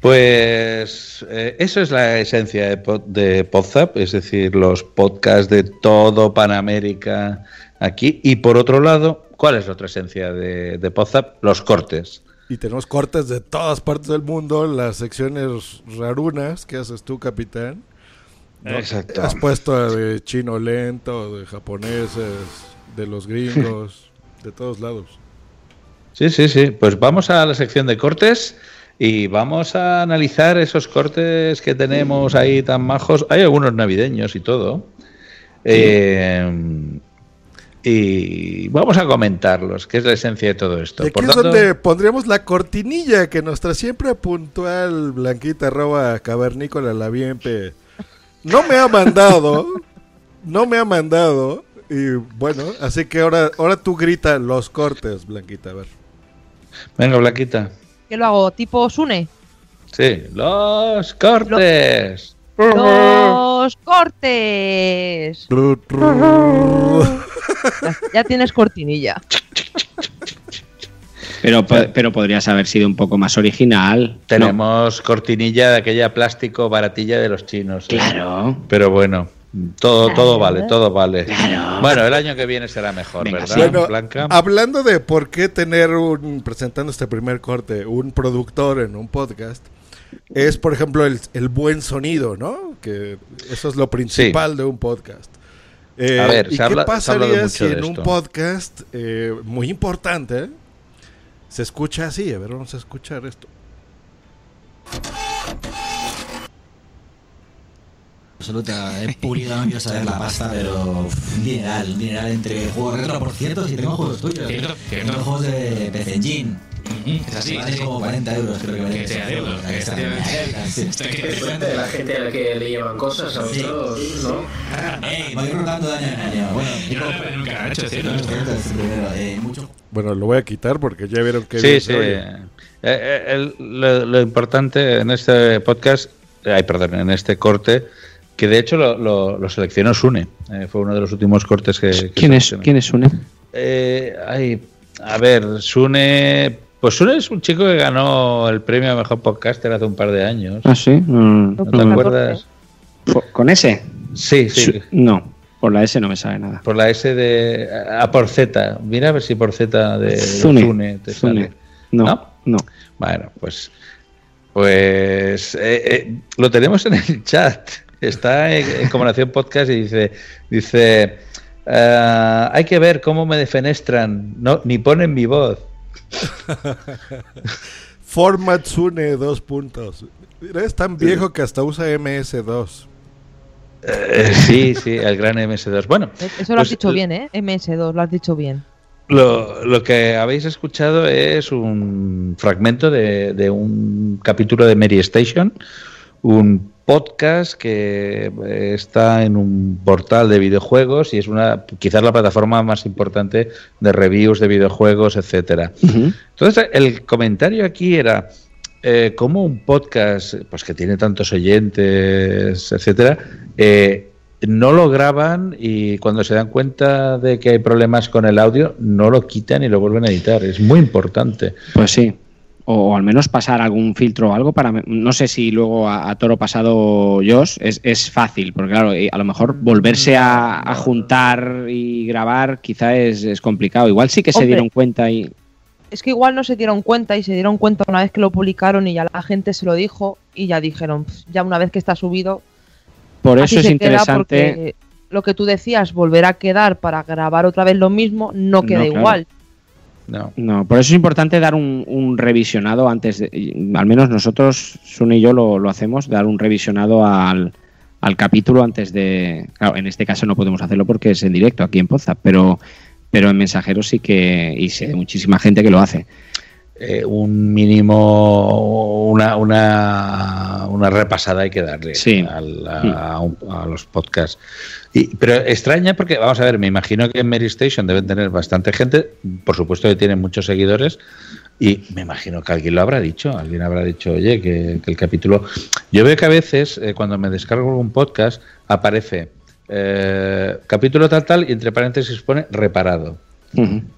Pues eh, eso es la esencia de, Pod- de Podzap, es decir, los podcasts de todo Panamérica aquí. Y por otro lado, ¿cuál es la otra esencia de, de Podzap? Los cortes. Y tenemos cortes de todas partes del mundo, las secciones rarunas que haces tú, capitán. ¿no? Exacto. Has puesto de chino lento, de japoneses, de los gringos, (laughs) de todos lados. Sí, sí, sí. Pues vamos a la sección de cortes y vamos a analizar esos cortes que tenemos ahí tan majos. Hay algunos navideños y todo. Eh, y vamos a comentarlos, que es la esencia de todo esto. Y aquí Por es tanto- donde pondríamos la cortinilla que nuestra siempre puntual Blanquita arroba cavernícola la bienpe no me ha mandado. no me ha mandado. Y bueno, así que ahora, ahora tú grita los cortes, Blanquita, a ver. Venga, Blanquita. ¿Qué lo hago? ¿Tipo Sune? Sí, los cortes. ¡Los cortes! Ya, ya tienes cortinilla. Pero, pero podrías haber sido un poco más original. Tenemos cortinilla de aquella plástico baratilla de los chinos. ¿eh? Claro. Pero bueno, todo, Claro. todo vale, todo vale. Bueno, el año que viene será mejor, Venga, ¿verdad, sí. Bueno, Blanca? hablando de por qué tener un, presentando este primer corte, un productor en un podcast, es por ejemplo el, el buen sonido, ¿no? Que eso es lo principal de un podcast. Eh, A ver, ¿Y se habla- qué se ha hablado pasaría mucho si en un podcast eh, muy importante se escucha así? A ver, vamos a escuchar esto. Absoluta. He pulido, no quiero saber la pasta, pero un dineral, un dineral entre juegos retro, por cierto, si tengo juegos tuyos. Cierto, cierto. Tengo juegos de PC Engine. Es así, Vale es como 40 euros, creo que vale. Que sea de euros, efectivamente. Depende de la gente a la que le llevan cosas a otros, ¿no? Ey, me voy rotando de año en año. Bueno, Yo no nunca he hecho, ¿cierto? es es Bueno, lo voy a quitar porque ya vieron que Sí, sí. Eh, eh, el- lo, lo importante en este podcast, ay, perdón, en este corte, que de hecho lo, lo- lo seleccionó Sune, eh, fue uno de los últimos cortes que. que ¿Quién es. ¿Quién es Sune? Eh, ay, a ver, Sune. Pues Sune es un chico que ganó el premio a mejor podcaster hace un par de años. Ah, sí. Mm, ¿No te acuerdas? ¿Con- ¿Con ese? Sí, sí. Su- No, por la S no me sabe nada. Por la S de. A por Z. Mira a ver si por Z de Zune. Zune te sale. No, no. Bueno, pues. Pues. eh, eh, lo tenemos en el chat. Está en, en Combinación Podcast y dice. Dice. "Ah, hay que ver cómo me defenestran. No, ni ponen mi voz. (laughs) Format Sune, dos puntos. Mira, es tan viejo que hasta usa MS2. Eh, sí, sí, el gran MS2. Bueno, Eso lo has pues, dicho bien, ¿eh? MS2, lo has dicho bien. Lo, lo que habéis escuchado es un fragmento de, de un capítulo de Mary Station, un podcast que eh, está en un portal de videojuegos y es una quizás la plataforma más importante de reviews de videojuegos, etcétera. Entonces el comentario aquí era eh, cómo un podcast, pues que tiene tantos oyentes, etcétera, eh, no lo graban y cuando se dan cuenta de que hay problemas con el audio, no lo quitan y lo vuelven a editar. Es muy importante. Pues sí. O, al menos pasar algún filtro o algo para. No sé si luego a, a toro pasado Josh es, es fácil, porque claro, eh, a lo mejor volverse a, a juntar y grabar quizá es, es complicado. Igual sí que se dieron cuenta y. Es que igual no se dieron cuenta y se dieron cuenta una vez que lo publicaron y ya la gente se lo dijo y ya dijeron, "Pff, ya una vez que está subido. Por eso es interesante. porque Lo que tú decías, volver a quedar para grabar otra vez lo mismo, no queda igual. No. Por eso es importante dar un, revisionado antes de, al menos nosotros, Sun y yo lo, hacemos, dar un revisionado al, capítulo antes de, claro, en este caso no podemos hacerlo porque es en directo aquí en Poza, pero, pero en mensajeros sí que, y sé muchísima gente que lo hace. Eh, un mínimo, una, una, una repasada hay que darle Sí. al- a, a un- a los podcasts. Y, pero extraña porque, vamos a ver, me imagino que en Mary Station deben tener bastante gente, por supuesto que tienen muchos seguidores, y me imagino que alguien lo habrá dicho, alguien habrá dicho, oye, que, que el capítulo... Yo veo que a veces, eh, cuando me descargo un podcast, aparece eh, capítulo tal tal y entre paréntesis pone reparado.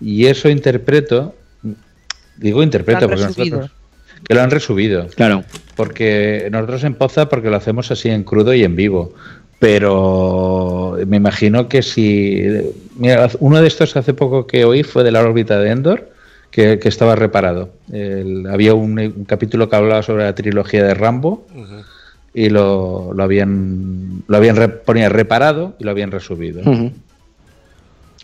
Y eso interpreto, digo han porque resubido. nosotros que lo han resubido. Claro. Porque nosotros en Poza porque lo hacemos así en crudo y en vivo. Pero me imagino que si mira, uno de estos hace poco que oí fue de la órbita de Endor, que, que estaba reparado. El- había un, un capítulo que hablaba sobre la trilogía de Rambo y lo, lo habían lo habían re- ponía reparado y lo habían resubido. Ujú.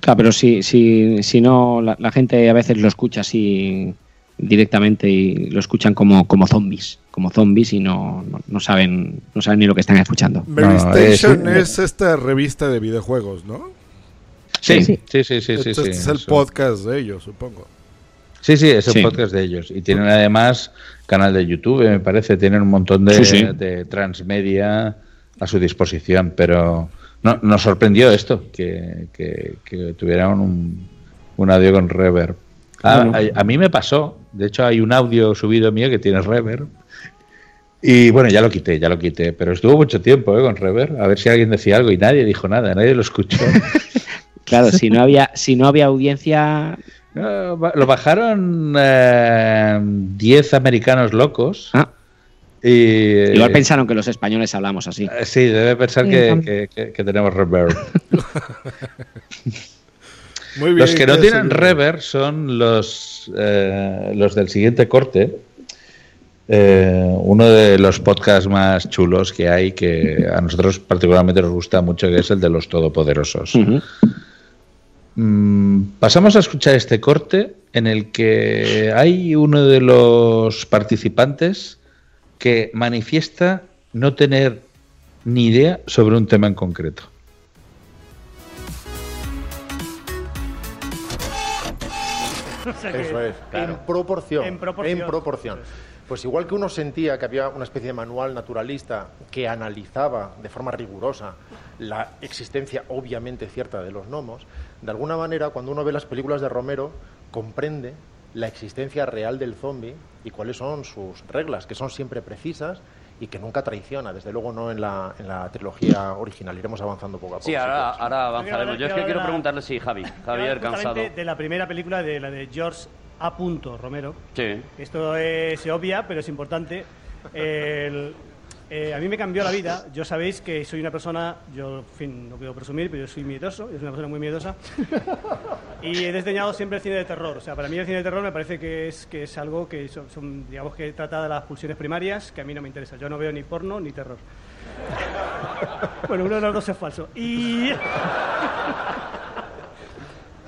Claro, pero si, si, si no, la, la gente a veces lo escucha así directamente y lo escuchan como, como zombies, como zombies y no, no, no saben no saben ni lo que están escuchando. Mary No, Station es- es, esta revista de videojuegos, ¿no? Sí, sí, sí, sí, sí, sí, Este sí, es el eso. podcast de ellos, supongo. Sí, sí, es el Sí. podcast de ellos. Y tienen además canal de YouTube, me parece. Tienen un montón de, Sí, sí. de transmedia a su disposición. Pero no, nos sorprendió esto, que, que, que tuvieran un, un audio con reverb. A, Bueno. a- a mí me pasó. De hecho, hay un audio subido mío que tiene reverb. Y bueno, ya lo quité, ya lo quité. Pero estuvo mucho tiempo ¿eh? con reverb. A ver si alguien decía algo y nadie dijo nada, nadie lo escuchó. (laughs) Claro, si no había si no había audiencia, No, lo bajaron eh, 10 americanos locos. Ah. Y, igual pensaron que los españoles hablamos así. Eh, Sí, debe pensar Sí, que, también. que- que- que tenemos reverb. (laughs) Muy bien. los que no ¿qué tienen reverb son los, eh, los del siguiente corte. Eh, uno de los podcasts más chulos que hay, que a nosotros particularmente nos gusta mucho, que es el de los todopoderosos. Mm, pasamos a escuchar este corte en el que hay uno de los participantes que manifiesta no tener ni idea sobre un tema en concreto. Eso es, en proporción. En proporción. en proporción. Pues igual que uno sentía que había una especie de manual naturalista que analizaba de forma rigurosa la existencia obviamente cierta de los gnomos, de alguna manera cuando uno ve las películas de Romero comprende la existencia real del zombie y cuáles son sus reglas, que son siempre precisas y que nunca traiciona, desde luego no en la, en la trilogía original. Iremos avanzando poco a poco. Sí, si ahora, quieres. ahora avanzaremos. Yo es que quiero preguntarle, sí, Javi. Javier, cansado. De la primera película, de la de George A. Romero. Sí. Esto se obvia, pero es importante. El- eh, a mí me cambió la vida. Yo sabéis que soy una persona, yo, en fin, no quiero presumir, pero yo soy miedoso, yo soy una persona muy miedosa. Y he desdeñado siempre el cine de terror. O sea, para mí el cine de terror me parece que es, que es algo que son, son, digamos, que trata de las pulsiones primarias, que a mí no me interesa. Yo no veo ni porno ni terror. (laughs) bueno, uno de los dos es falso. Y...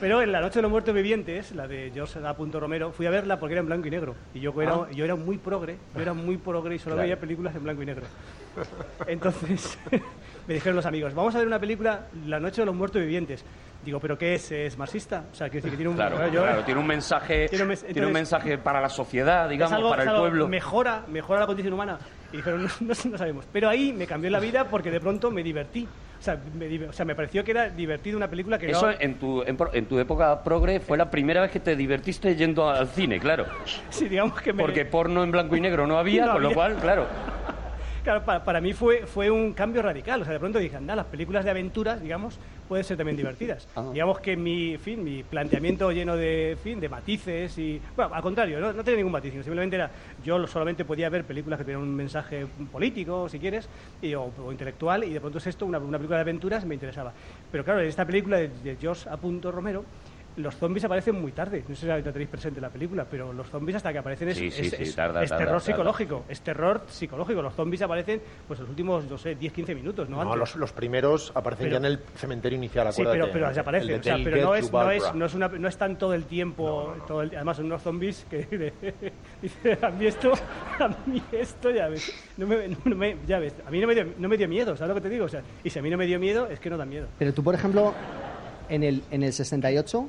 Pero en La Noche de los Muertos Vivientes, la de George A. Romero, fui a verla porque era en blanco y negro. Y yo era, Ah. yo era muy progre, yo era muy progre y solo Claro. veía películas en blanco y negro. (laughs) Entonces me dijeron los amigos, vamos a ver una película, La Noche de los Muertos Vivientes. Digo, ¿pero qué es? ¿Es marxista? O sea, quiero decir que tiene un... Claro, yo- claro, tiene un mensaje, Tiene un mes- tiene un entonces- mensaje para la sociedad, digamos, algo- para el algo- pueblo. Mejora, mejora la condición humana. Y dijeron, no, no- no sabemos. Pero ahí me cambió la vida porque de pronto me divertí. O sea, me, o sea, me pareció que era divertido una película que Eso no... en tu, en, en tu época progre fue la primera vez que te divertiste yendo al cine, claro. Sí, digamos que me... Porque porno en blanco y negro no había, (laughs) No con lo había. cual, claro. Claro, para, para mí fue, fue un cambio radical. O sea, de pronto dije, anda, las películas de aventuras, digamos, pueden ser también divertidas. Digamos que mi, fin, mi planteamiento lleno de, fin, de matices y... Bueno, al contrario, no, no tenía ningún matiz, sino simplemente era... Yo solamente podía ver películas que tenían un mensaje político, si quieres, y- o, o intelectual, y de pronto es esto, una, una película de aventuras, me interesaba. Pero claro, en esta película de, de Josh A. Romero, los zombies aparecen muy tarde. No sé si la tenéis presente en la película, pero los zombies hasta que aparecen es, Sí, sí, es- sí, es- tarda, es tarda, terror tarda. psicológico. Es terror psicológico. Los zombies aparecen pues los últimos, no sé, 10-15 minutos, ¿no? No, Antes. los, los primeros aparecen Pero- ya en el cementerio inicial, Sí, acuérdate. pero, pero El desaparecen. de O sea, pero no es, no, es, no, es una, no es tan todo el tiempo. Todo el- además, son unos zombies que. (laughs) dice, a mí esto. A mí esto, ya ves. No me, no me- ya ves. A mí no me, dio, no me dio miedo, ¿sabes lo que te digo? O sea, y si a mí no me dio miedo, es que no da miedo. Pero tú, por ejemplo, en el, en el 68,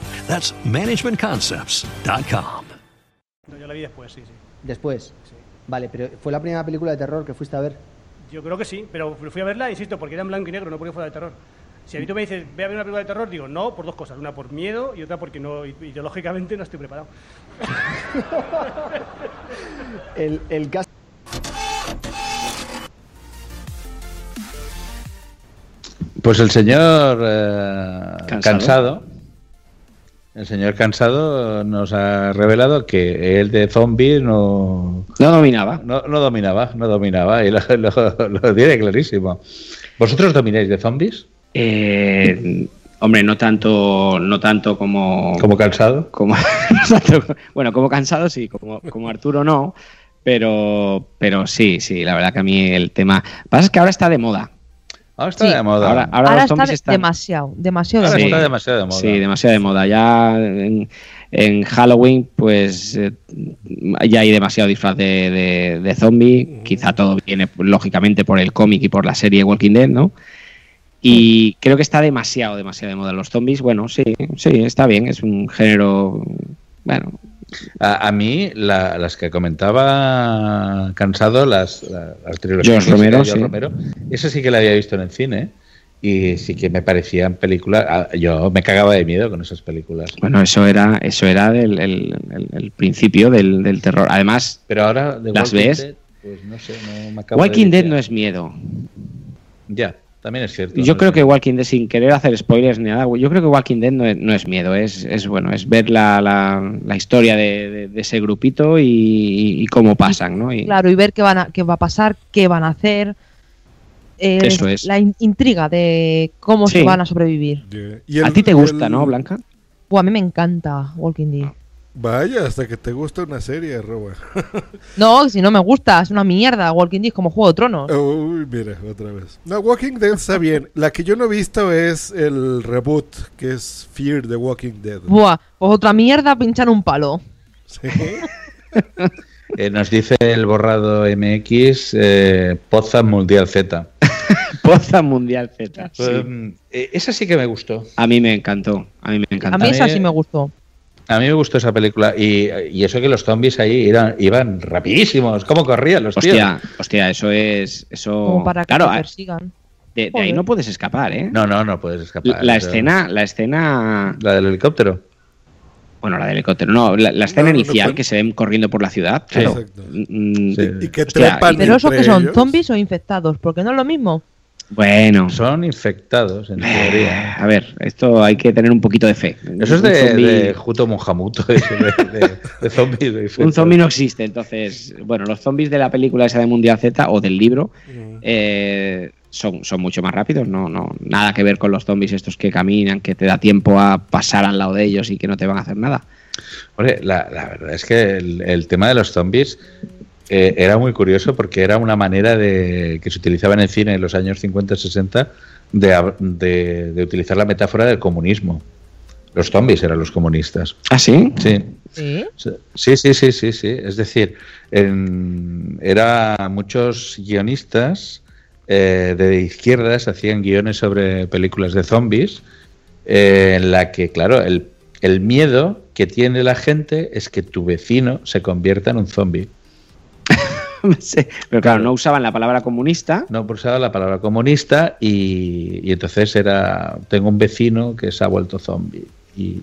That's managementconcepts.com. No, yo la vi después, sí, sí. después. Vale, pero fue la primera película de terror que fuiste a ver. Yo creo que sí, pero fui a verla, insisto, porque era en blanco y negro, no porque fuera de terror. Si a mí tú me dices, ve a ver una película de terror, digo no, por dos cosas. Una por miedo y otra porque no, ideológicamente no estoy preparado. (laughs) El, el caso. Pues el señor eh, Cansado. cansado. El señor cansado nos ha revelado que él de zombies no no dominaba, no, no dominaba, no dominaba y lo, lo- lo tiene clarísimo. ¿Vosotros domináis de zombies? Eh, hombre, no tanto, no tanto como. ¿Como cansado? Como, (laughs) bueno, como cansado sí, como, como Arturo no. Pero, pero sí, sí, la verdad que a mí el tema. Lo que pasa es que ahora está de moda. Ahora está Sí. de moda. Ahora, ahora Ahora los está zombies están. demasiado, demasiado de Ahora moda. está demasiado de moda. Sí, demasiado de moda. Ya en, en Halloween, pues eh, ya hay demasiado disfraz de, de, de zombie. Quizá todo viene, lógicamente, por el cómic y por la serie Walking Dead, ¿no? Y creo que está demasiado, demasiado de moda. Los zombies, bueno, sí, sí, está bien. Es un género, bueno, A, a mí, la- las que comentaba cansado, las, la- las trilogías Romero, sí. Romero, esa sí que la había visto en el cine y sí que me parecían películas. ah, Yo me cagaba de miedo con esas películas. bueno, eso era, eso era del, el, el- el principio del, del terror. Además, Pero ahora, de las Walking ves. Dead, pues no sé, no me acabo Walking de Dead no es miedo. Ya, también es cierto. Yo ¿no? creo que Walking Dead, sin querer hacer spoilers ni nada, yo creo que Walking Dead no es, no es miedo, es, es bueno, es ver la, la, la historia de, de- de ese grupito y, y cómo pasan, ¿no? Y, Claro, y ver qué, van a, qué va a pasar, qué van a hacer. Eh, Eso es. La in- intriga de cómo Sí. se van a sobrevivir. Y a ti te gusta, el- ¿no, Blanca? Buah, a mí me encanta Walking Dead. Vaya, hasta que te gusta una serie, Roba. (laughs) No, si no me gusta, es una mierda. Walking Dead como Juego de Tronos. Uy, mira, otra vez. No, Walking Dead está bien. La que yo no he visto es el reboot, que es Fear the Walking Dead. Buah, pues otra mierda pinchar un palo. Sí. (laughs) Eh, nos dice el borrado MX eh, Poza Mundial Z. (laughs) Poza Mundial Z. sí. Pues, eh, esa sí que me gustó. A mí me encantó, a mí me encantó. A mí esa sí me gustó. A mí me gustó esa película y, y eso que los zombies ahí eran, iban rapidísimos. ¿Cómo corrían los tíos? Hostia, hostia, eso es, eso. Como para que claro, te persigan. de, de ahí no puedes escapar, ¿eh? No, no, no puedes escapar. La, la Eso- escena, la escena, La del helicóptero. bueno, la del helicóptero, no, la, la escena No, no, inicial no, que se ven corriendo por la ciudad. Sí. claro. Exacto. Mm, Sí. Y que Hostia, trepan Pero eso que son ellos. zombies o infectados, porque no es lo mismo. Bueno, Son infectados, en teoría. a ver, esto hay que tener un poquito de fe. Eso es de, zombi- de Juto Monjamuto, (laughs) ese de, de, de zombies. de Un zombie no existe, entonces, bueno, los zombies de la película esa de Mundial Z o del libro eh, son, son mucho más rápidos, no, no, nada que ver con los zombies estos que caminan, que te da tiempo a pasar al lado de ellos y que no te van a hacer nada. Oye, la, la verdad es que el, el tema de los zombies eh, era muy curioso porque era una manera de que se utilizaba en el cine en los años 50-60 de, hab- de, de utilizar la metáfora del comunismo. Los zombies eran los comunistas. ¿Ah, sí? Sí. Sí. Sí, sí, sí, sí, sí. Es decir, en, era muchos guionistas eh, de izquierdas hacían guiones sobre películas de zombies eh, en la que, claro, el, el miedo que tiene la gente es que tu vecino se convierta en un zombie. (laughs) Sí, Pero claro, no usaban la palabra comunista. No usaba la palabra comunista y, y entonces era, tengo un vecino que se ha vuelto zombie y,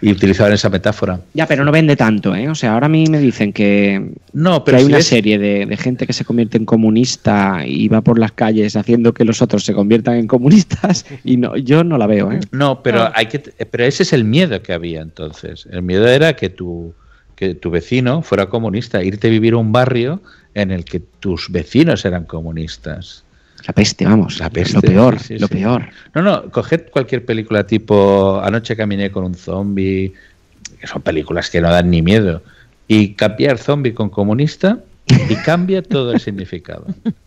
y utilizaban esa metáfora. Ya, pero no vende tanto, ¿eh? O sea, ahora a mí me dicen que, No, que pero hay si una es- serie de, de gente que se convierte en comunista y va por las calles haciendo que los otros se conviertan en comunistas y no, yo no la veo, ¿eh? No, pero hay que, pero ese es el miedo que había entonces. El miedo era que tu, que tu vecino fuera comunista, irte a vivir a un barrio en el que tus vecinos eran comunistas. La peste, vamos. La peste. Lo peor, sí, sí, lo sí. peor. No, no, coged cualquier película tipo Anoche caminé con un zombie, que son películas que no dan ni miedo, y cambiar zombie con comunista y cambia todo el significado. (laughs)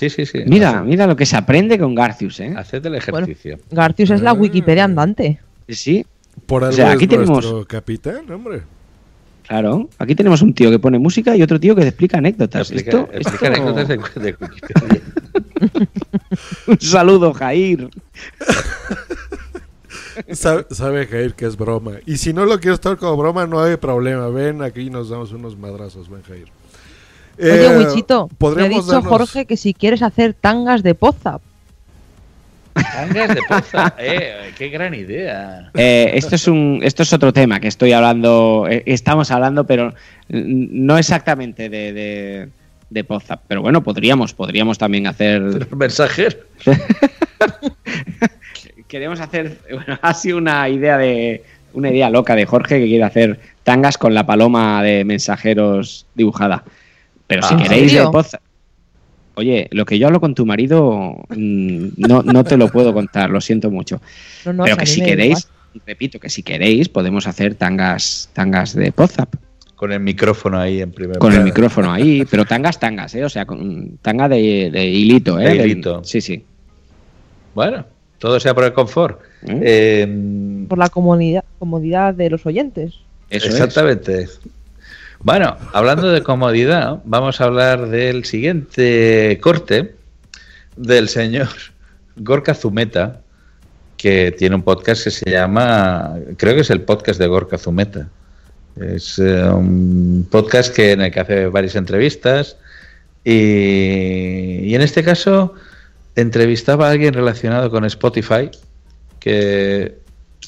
Sí, sí, sí. Mira, mira lo que se aprende con Garcius, ¿eh? Haced el ejercicio. Garcius es la Wikipedia andante. Sí. Por O algo sea, aquí es tenemos- nuestro capitán, hombre. Claro, aquí tenemos un tío que pone música y otro tío que te explica anécdotas. Explica, Esto- explica esto- anécdotas de, de. (laughs) Un saludo, Jair. Sabe, sabe Jair que es broma. Y si no lo quieres estar como broma, no hay problema. Ven, aquí nos damos unos madrazos, ven Jair. Oye, Eh, Wichito, me ha podríamos dicho darnos- Jorge que si quieres hacer tangas de poza. Tangas de poza, eh, qué gran idea. Eh, esto es un, esto es otro tema que estoy hablando, eh, estamos hablando, pero no exactamente de, de, de Podzap. Pero bueno, podríamos, podríamos también hacer. (laughs) Mensajero. (laughs) Queremos hacer, bueno, ha sido una idea de, una idea loca de Jorge que quiere hacer tangas con la paloma de mensajeros dibujada. Pero si Ah. ¿En queréis de serio? Oye, lo que yo hablo con tu marido mm, no, no te lo puedo contar, lo siento mucho. No, no, Pero que si queréis, repito, que si queréis podemos hacer tangas, tangas de Podzap. Con el micrófono ahí en primer Con el micrófono ahí, (laughs) pero tangas, tangas, ¿eh? O sea, con tanga de, de hilito, ¿eh? De hilito. sí, sí. Bueno, todo sea por el confort. ¿Mm? Eh, Por la comodidad, comodidad de los oyentes. Eso es. Bueno, hablando de comodidad, vamos a hablar del siguiente corte del señor (laughs) Gorka Zumeta, que tiene un podcast que se llama, creo que es el podcast de Gorka Zumeta. Es eh, un podcast que, en el que hace varias entrevistas y, y en este caso entrevistaba a alguien relacionado con Spotify que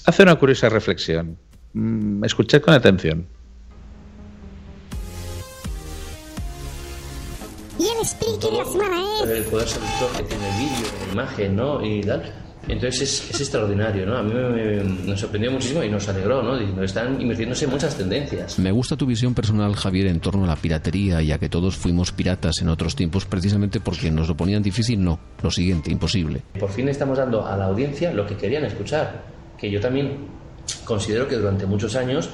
hace una curiosa reflexión. Mm, Escuchad con atención. Y el speaker de la semana es... el poder seductor que tiene el vídeo, la imagen, ¿no? Y tal. Entonces es, es extraordinario, ¿no? A mí me, me- nos sorprendió muchísimo y nos alegró, ¿no? Diciendo, están invirtiéndose en muchas tendencias. Me gusta tu visión personal, Javier, en torno a la piratería, ya que todos fuimos piratas en otros tiempos precisamente porque nos lo ponían difícil. No, lo siguiente, imposible. Por fin estamos dando a la audiencia lo que querían escuchar. Que yo también considero que durante muchos años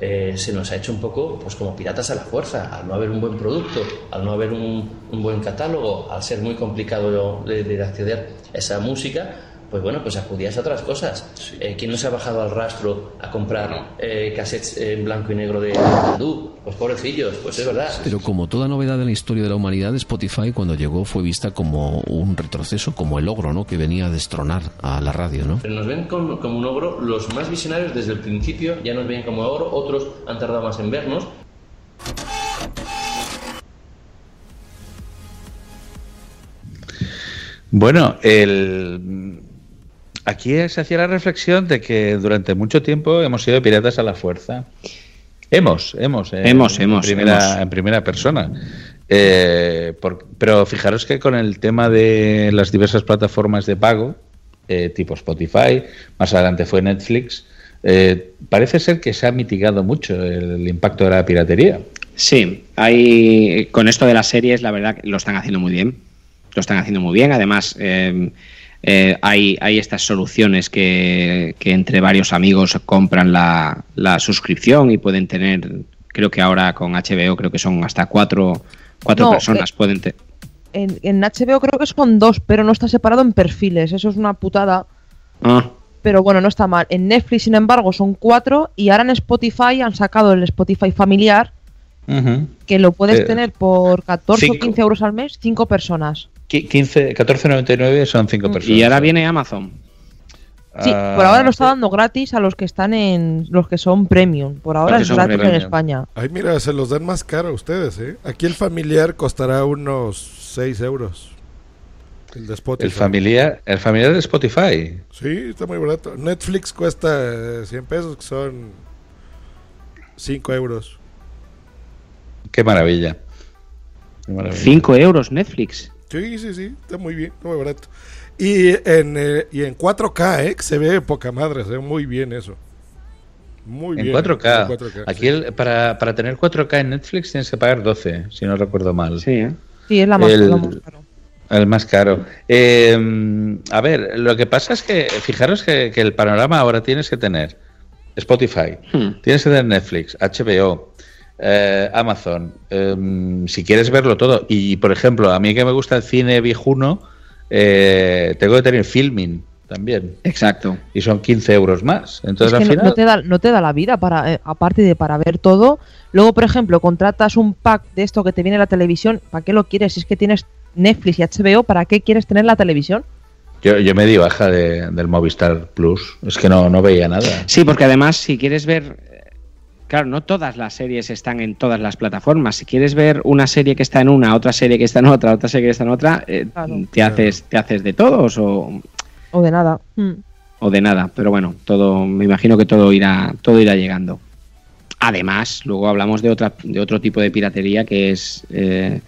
eh, se nos ha hecho un poco pues como piratas a la fuerza, al no haber un buen producto, al no haber un, un buen catálogo, al ser muy complicado de, de acceder a esa música, pues bueno, pues acudías a otras cosas. Eh, ¿Quién no se ha bajado al rastro a comprar eh, cassettes en blanco y negro de Dadú? Pues pobrecillos, pues es verdad. Pero como toda novedad en la historia de la humanidad, Spotify cuando llegó fue vista como un retroceso, como el ogro, ¿no? Que venía a destronar a la radio, ¿no? Pero nos ven como, como un ogro, los más visionarios desde el principio ya nos ven como ogro, otros han tardado más en vernos. Bueno, el... aquí se hacía la reflexión de que durante mucho tiempo hemos sido piratas a la fuerza. Hemos, hemos. eh, Hemos, en hemos, Primera, hemos. En primera persona. Eh, por- pero fijaros que con el tema de las diversas plataformas de pago, eh, tipo Spotify, más adelante fue Netflix, eh, parece ser que se ha mitigado mucho el impacto de la piratería. Sí, hay, con esto de las series, la verdad, lo están haciendo muy bien. Lo están haciendo muy bien. Además, eh, hay, hay estas soluciones que, que entre varios amigos compran la, la suscripción y pueden tener Creo que ahora con HBO creo que son hasta cuatro, cuatro No, personas eh, pueden te- En, en HBO creo que son dos, pero no está separado en perfiles. Eso es una putada. Ah, Pero bueno, no está mal. En Netflix, sin embargo, son cuatro. Y ahora en Spotify han sacado el Spotify familiar, que lo puedes Eh, tener por 14 o cinco. 15 euros al mes, cinco personas. Qui- 15, 14.99 son 5 personas. y ahora viene Amazon. Sí, Ah, por ahora lo está dando gratis a los que están en. los que son premium. Por ahora es gratis en premium. España. Ay, mira, se los dan más caro a ustedes, ¿eh? Aquí el familiar costará unos 6 euros. El de Spotify. El familiar, el familiar de Spotify. Sí, está muy barato. Netflix cuesta eh, 100 pesos, que son 5 euros. Qué maravilla. Qué maravilla. 5 euros Netflix. Sí, sí, sí, está muy bien, muy barato. Y en, eh, y en 4K, ¿eh? que se ve poca madre, se ve muy bien eso. Muy En bien. 4K. en 4K, Aquí sí. el- para, para tener 4K en Netflix tienes que pagar 12, si no recuerdo mal. Sí, ¿eh? Sí, es la más, El- la más caro. El más caro. Eh, a ver, lo que pasa es que, fijaros que, que el panorama ahora tienes que tener Spotify, Hmm. tienes que tener Netflix, HBO, eh, Amazon, eh, si quieres verlo todo. Y, por ejemplo, a mí que me gusta el cine viejuno, eh, tengo que tener Filming también. Exacto. Y son 15 euros más. Entonces, es que al no- final... no, te da, no te da la vida para eh, aparte de para ver todo. Luego, por ejemplo, contratas un pack de esto que te viene en la televisión. ¿Para qué lo quieres? Si es que tienes Netflix y HBO, ¿para qué quieres tener la televisión? Yo, yo me di baja de- del Movistar Plus. Es que no, no veía nada. Sí, porque además, si quieres ver. Claro, no todas las series están en todas las plataformas. Si quieres ver una serie que está en una, otra serie que está en otra, otra serie que está en otra, eh, te, haces, te haces de todos o, O de nada. Mm. o de nada. Pero bueno, todo, me imagino que todo irá, todo irá llegando. Además, luego hablamos de otra, de otro tipo de piratería que es eh,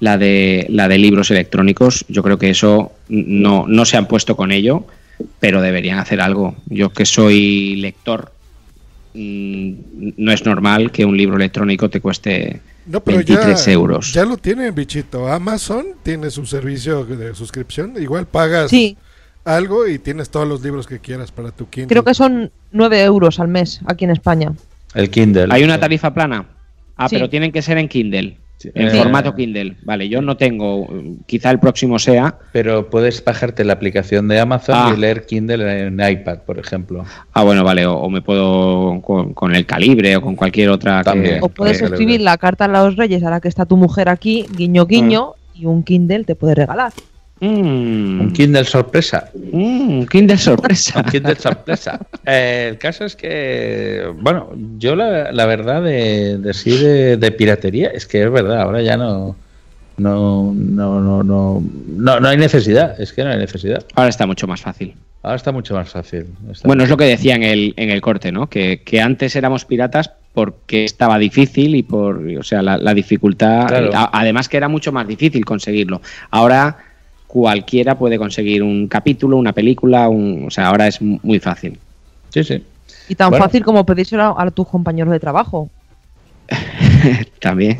la de la de libros electrónicos. Yo creo que eso no, no se han puesto con ello, pero deberían hacer algo. Yo que soy lector, no es normal que un libro electrónico te cueste No, pero 23 ya, euros. ya lo tienen, bichito. Amazon tiene su servicio de suscripción. Igual pagas Sí. algo y tienes todos los libros que quieras para tu Kindle. Creo que son 9 euros al mes aquí en España. El Kindle. ¿Hay una tarifa plana? Ah, Sí. pero tienen que ser en Kindle. En Eh, formato Kindle. Vale, yo no tengo. Quizá el próximo sea. Pero puedes bajarte la aplicación de Amazon Ah. y leer Kindle en iPad, por ejemplo. Ah, bueno, vale. O, o me puedo con, con el calibre o con cualquier otra. que- También. O puedes escribir la carta a los reyes ahora que está tu mujer aquí, guiño guiño, y un Kindle te puede regalar. Un Kindle sorpresa. Mm, Kindle sorpresa. Un Kindle sorpresa. Eh, el caso es que, bueno, yo la, la verdad de, de sí de, de piratería es que es verdad, ahora ya no, no, no, no, no, no, no hay necesidad, es que no hay necesidad. Ahora está mucho más fácil. Ahora está mucho más fácil. Está Bueno, es lo que decía en el, en el corte, ¿no? Que, que antes éramos piratas porque estaba difícil y por, o sea, la, la dificultad, Claro. a- además que era mucho más difícil conseguirlo. Ahora cualquiera puede conseguir un capítulo, una película, un, o sea, ahora es mu- muy fácil. Sí, sí. Y tan Bueno. fácil como pedírselo a, a tus compañeros de trabajo. (laughs) También,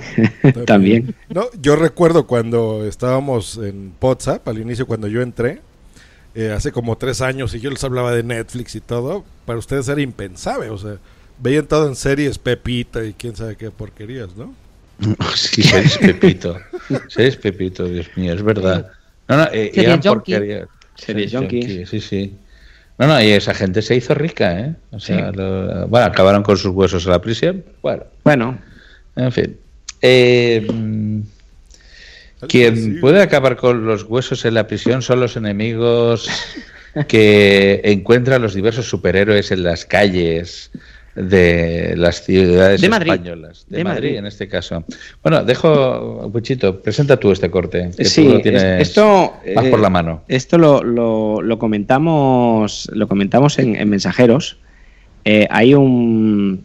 también. No, yo recuerdo cuando estábamos en WhatsApp, al inicio cuando yo entré, eh, hace como tres años, y yo les hablaba de Netflix y todo, para ustedes era impensable, o sea, veían todo en series Pepita y quién sabe qué porquerías, ¿no? (laughs) Sí, seréis Pepito. (laughs) Seréis Pepito, Dios mío, es verdad. No, no, eh, eran junkie. porquerías. Series junkies. Sí, sí. No, no, y esa gente se hizo rica, ¿eh? O sea, lo- bueno, acabaron con sus huesos en la prisión. Bueno, Bueno, en fin. Eh, quien puede acabar con los huesos en la prisión son los enemigos que (laughs) encuentran los diversos superhéroes en las calles de las ciudades De Madrid. españolas. De, De Madrid, Madrid. en este caso. Bueno, dejo, Puchito, presenta tú este corte. Que sí, tú lo es- tienes esto más eh, por la mano. Esto lo, lo- lo comentamos, lo comentamos en, en mensajeros. Eh, hay un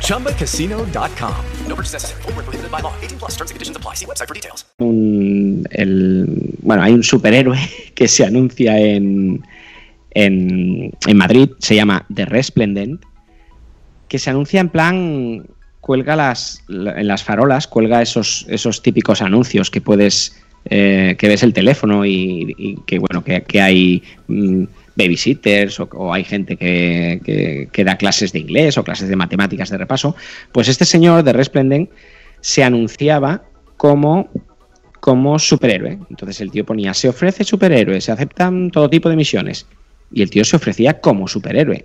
ChumbaCasino.com. No purchase necessary. Void where prohibited by law. 18 plus terms and conditions apply. See website for details. un- el, bueno, hay un superhéroe (laughs) que se anuncia en, en, en Madrid, se llama The Resplendent, que se anuncia en plan, cuelga las, la- en las farolas, cuelga esos, esos típicos anuncios que puedes, eh, que ves el teléfono y, y que, bueno, que, que hay mm, babysitters o, hay gente que, da clases de inglés o clases de matemáticas de repaso, pues este señor de Resplendent se anunciaba como como superhéroe. Entonces el tío ponía, se ofrece superhéroe, se aceptan todo tipo de misiones. Y el tío se ofrecía como superhéroe.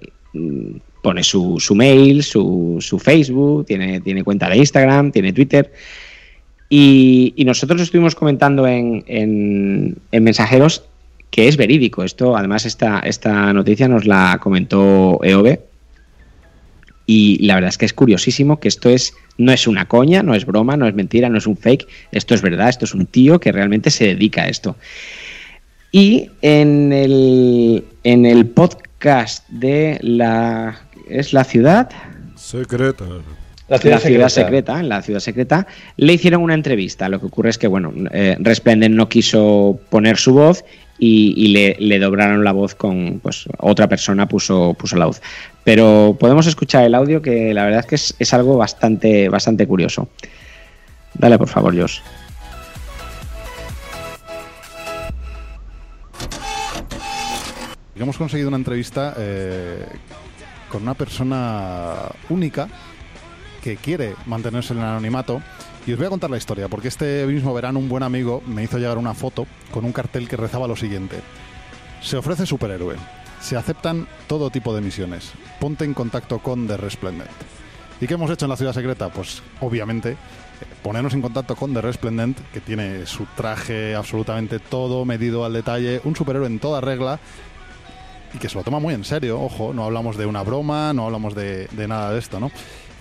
Pone su, su mail, su, su Facebook, tiene, tiene cuenta de Instagram, tiene Twitter. Y, y nosotros estuvimos comentando en, en- en mensajeros que es verídico. Esto, además, esta, esta noticia nos la comentó EOB. Y la verdad es que es curiosísimo que esto es no es una coña, no es broma, no es mentira, no es un fake. Esto es verdad, esto es un tío que realmente se dedica a esto. Y en el, en el podcast de la... ¿Es la ciudad? Secreta. La ciudad, secreta. en la ciudad secreta, le hicieron una entrevista. Lo que ocurre es que, bueno, eh, Resplendent no quiso poner su voz y, le, le doblaron la voz con, pues, otra persona puso, puso la voz. Pero podemos escuchar el audio que la verdad es que es, es algo bastante, bastante curioso. Dale, por favor, Josh. Hemos conseguido una entrevista eh, con una persona única que quiere mantenerse en el anonimato. Y os voy a contar la historia, porque este mismo verano un buen amigo me hizo llegar una foto con un cartel que rezaba lo siguiente. Se ofrece superhéroe. Se aceptan todo tipo de misiones. Ponte en contacto con The Resplendent. ¿Y qué hemos hecho en la ciudad secreta? Pues obviamente eh, ponernos en contacto con The Resplendent, que tiene su traje absolutamente todo medido al detalle, un superhéroe en toda regla y que se lo toma muy en serio, ojo, no hablamos de una broma, no hablamos de, de nada de esto, ¿no?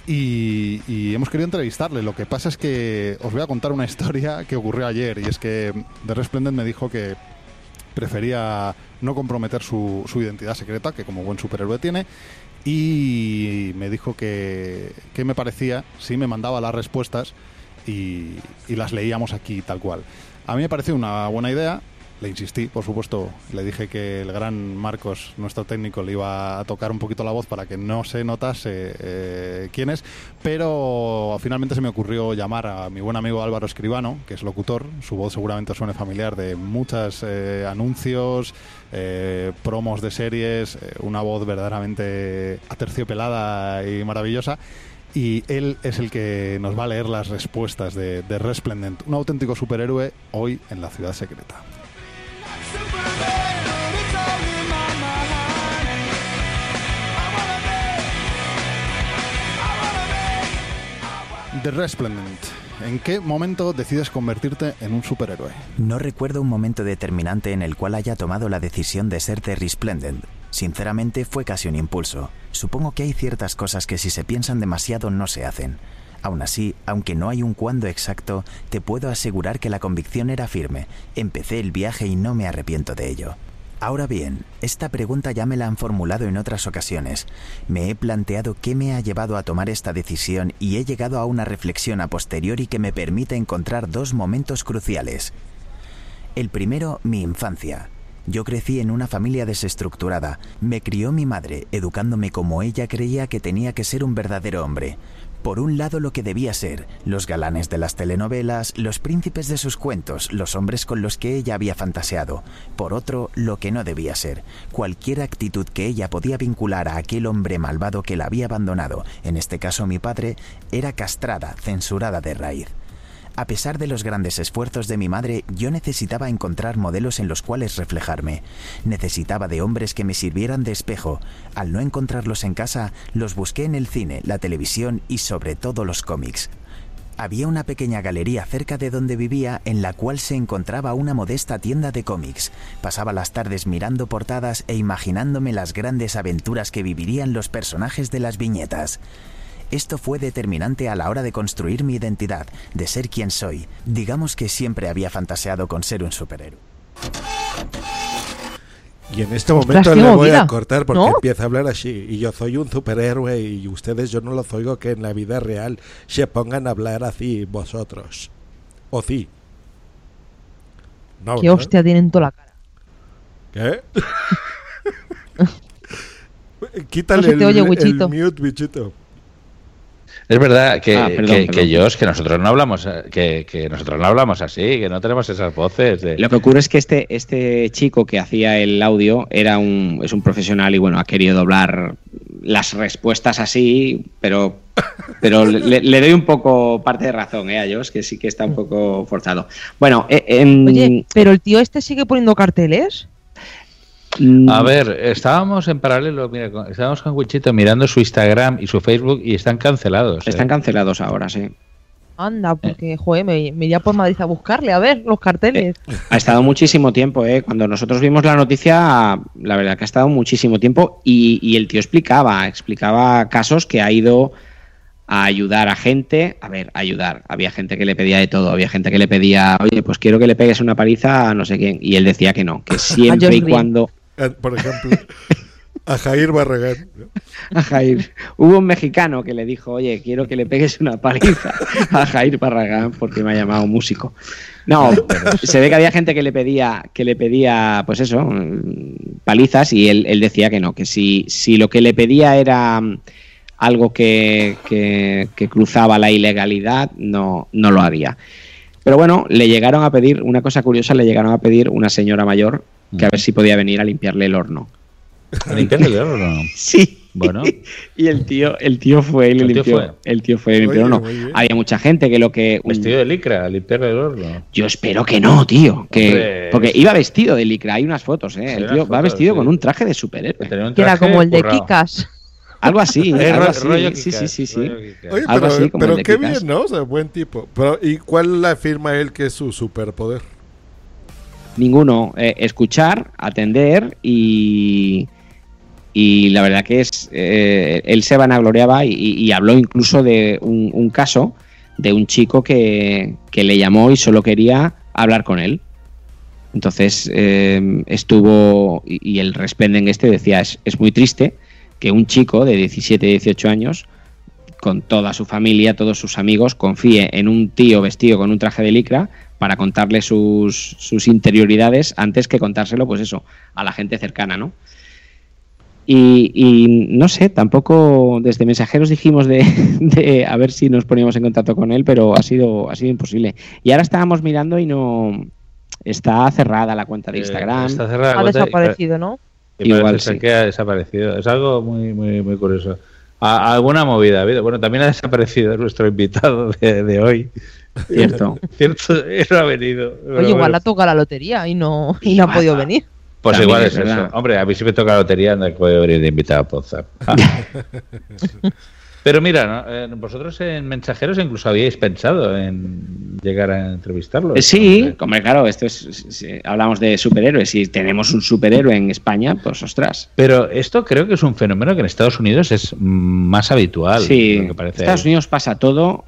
Y, y hemos querido entrevistarle. Lo que pasa es que os voy a contar una historia que ocurrió ayer y es que The Resplendent me dijo que prefería no comprometer su, identidad secreta, que como buen superhéroe tiene, y me dijo que, que me parecía si me mandaba las respuestas y las leíamos aquí tal cual. A mí me pareció una buena idea, le insistí, por supuesto, le dije que el gran Marcos, nuestro técnico, le iba a tocar un poquito la voz para que no se notase eh, quién es, pero finalmente se me ocurrió llamar a mi buen amigo Álvaro Escribano, que es locutor, su voz seguramente suene familiar de muchos anuncios, eh, promos de series, eh, una voz verdaderamente aterciopelada y maravillosa. Y él es el que nos va a leer las respuestas de, de Resplendent, un auténtico superhéroe hoy en la ciudad secreta. The Resplendent. ¿En qué momento decides convertirte en un superhéroe? No recuerdo un momento determinante en el cual haya tomado la decisión de ser The Resplendent. Sinceramente fue casi un impulso. Supongo que hay ciertas cosas que si se piensan demasiado no se hacen. Aún así, aunque no hay un cuándo exacto, te puedo asegurar que la convicción era firme. Empecé el viaje y no me arrepiento de ello. Ahora bien, esta pregunta ya me la han formulado en otras ocasiones. Me he planteado qué me ha llevado a tomar esta decisión y he llegado a una reflexión a posteriori que me permite encontrar dos momentos cruciales. El primero, mi infancia. Yo crecí en una familia desestructurada. Me crió mi madre, educándome como ella creía que tenía que ser un verdadero hombre. Por un lado lo que debía ser, los galanes de las telenovelas, los príncipes de sus cuentos, los hombres con los que ella había fantaseado. Por otro, lo que no debía ser, cualquier actitud que ella podía vincular a aquel hombre malvado que la había abandonado, en este caso mi padre, era castrada, censurada de raíz. A pesar de los grandes esfuerzos de mi madre, yo necesitaba encontrar modelos en los cuales reflejarme. Necesitaba de hombres que me sirvieran de espejo. Al no encontrarlos en casa, los busqué en el cine, la televisión y sobre todo los cómics. Había una pequeña galería cerca de donde vivía en la cual se encontraba una modesta tienda de cómics. Pasaba las tardes mirando portadas e imaginándome las grandes aventuras que vivirían los personajes de las viñetas. Esto fue determinante a la hora de construir mi identidad, de ser quien soy. Digamos que siempre había fantaseado con ser un superhéroe. Y en este momento le voy a cortar porque ¿no? empieza a hablar así. Y yo soy un superhéroe y ustedes yo no los oigo que en la vida real se pongan a hablar así vosotros. O sí. No, Qué hostia tienen toda la cara. ¿Qué? (laughs) (laughs) Quítale No se te el, oye, el Wichito. mute, bichito. Es verdad que, Ah, perdón, que, perdón. que Josh, que nosotros no hablamos, eh, que, que nosotros no hablamos así, que no tenemos esas voces de. Lo que ocurre es que este, este chico que hacía el audio era un, es un profesional y bueno, ha querido doblar las respuestas así, pero, pero le, le doy un poco parte de razón ¿eh, a Josh, que sí que está un poco forzado. Bueno, eh, em, Oye, pero el tío este sigue poniendo carteles. Mm, A ver, estábamos en paralelo, mira, con- estábamos con Wichito mirando su Instagram y su Facebook y están cancelados. ¿eh? están cancelados ahora, sí. Anda, porque, joder, me, me iría por Madrid a buscarle, a ver, los carteles. Ha estado muchísimo tiempo, ¿eh? Cuando nosotros vimos la noticia, la verdad que ha estado muchísimo tiempo y, y el tío explicaba, explicaba casos que ha ido a ayudar a gente, a ver, a ayudar. Había gente que le pedía de todo, había gente que le pedía, oye, pues quiero que le pegues una paliza a no sé quién, y él decía que no, que (laughs) siempre y cuando Eh, Por ejemplo, a Jair Barragán. a Jair, hubo un mexicano que le dijo, oye, quiero que le pegues una paliza a Jair Barragán porque me ha llamado músico. No, se ve que había gente que le pedía, que le pedía, pues eso, mm, palizas y él, él decía que no, que si, si lo que le pedía era mm, algo que, que- que cruzaba la ilegalidad, no, no lo haría. Pero bueno, le llegaron a pedir, una cosa curiosa, le llegaron a pedir una señora mayor que a ver si podía venir a limpiarle el horno. ¿A limpiarle el horno? (laughs) Sí. Bueno. (laughs) Y el tío, el tío fue y le El tío limpió. fue. El tío fue y limpió el horno. Había mucha gente que lo que. Vestido de licra, a limpiarle el horno. Yo espero que no, tío. Que, Hombre, porque es- iba vestido de licra. Hay unas fotos, ¿eh? Sí, el tío va fotos, vestido sí. con un traje de superhéroe. Que era como el de Kikas. (laughs) Algo así. Eh, algo así. rollo sí, sí, sí, sí. Oye, Algo pero, así como pero el de qué bien, ¿no? O sea, buen tipo. Pero, ¿Y cuál le afirma él que es su superpoder? Ninguno. Eh, escuchar, atender y. Y la verdad que es. eh, él se vanagloriaba y, y habló incluso de un, caso de un chico que, que le llamó y solo quería hablar con él. Entonces eh, estuvo. Y, el Resplendent este decía: es, es muy triste que un chico de 17, 18 años con toda su familia, todos sus amigos, confíe en un tío vestido con un traje de licra para contarle sus, sus interioridades antes que contárselo, pues eso, a la gente cercana, ¿no? Y, y no sé, tampoco desde mensajeros dijimos de, (laughs) de a ver si nos poníamos en contacto con él, pero ha sido, ha sido imposible. Y ahora estábamos mirando y no está cerrada la cuenta de Eh, Instagram. está cerrada la Ha cuenta y- desaparecido, ¿no? Y Igual sí. que ha desaparecido. Es algo muy, muy, muy curioso. A- alguna movida ha habido. Bueno, también ha desaparecido (laughs) nuestro invitado de, de hoy. Cierto. (laughs) Cierto, él no ha venido. Oye, igual bueno, la toca la lotería y no, y no ha podido venir. Pues También igual es es, eso. Hombre, a mí si me toca la lotería, no puedo venir de invitado a Podzap. Ah. (laughs) Pero mira, ¿no? Eh, vosotros en mensajeros incluso habíais pensado en llegar a entrevistarlo. Eh, Sí, hombre, claro, esto es, si hablamos de superhéroes. Si tenemos un superhéroe en España, pues ostras. Pero esto creo que es un fenómeno que en Estados Unidos es más habitual. Sí, parece. Estados Unidos pasa todo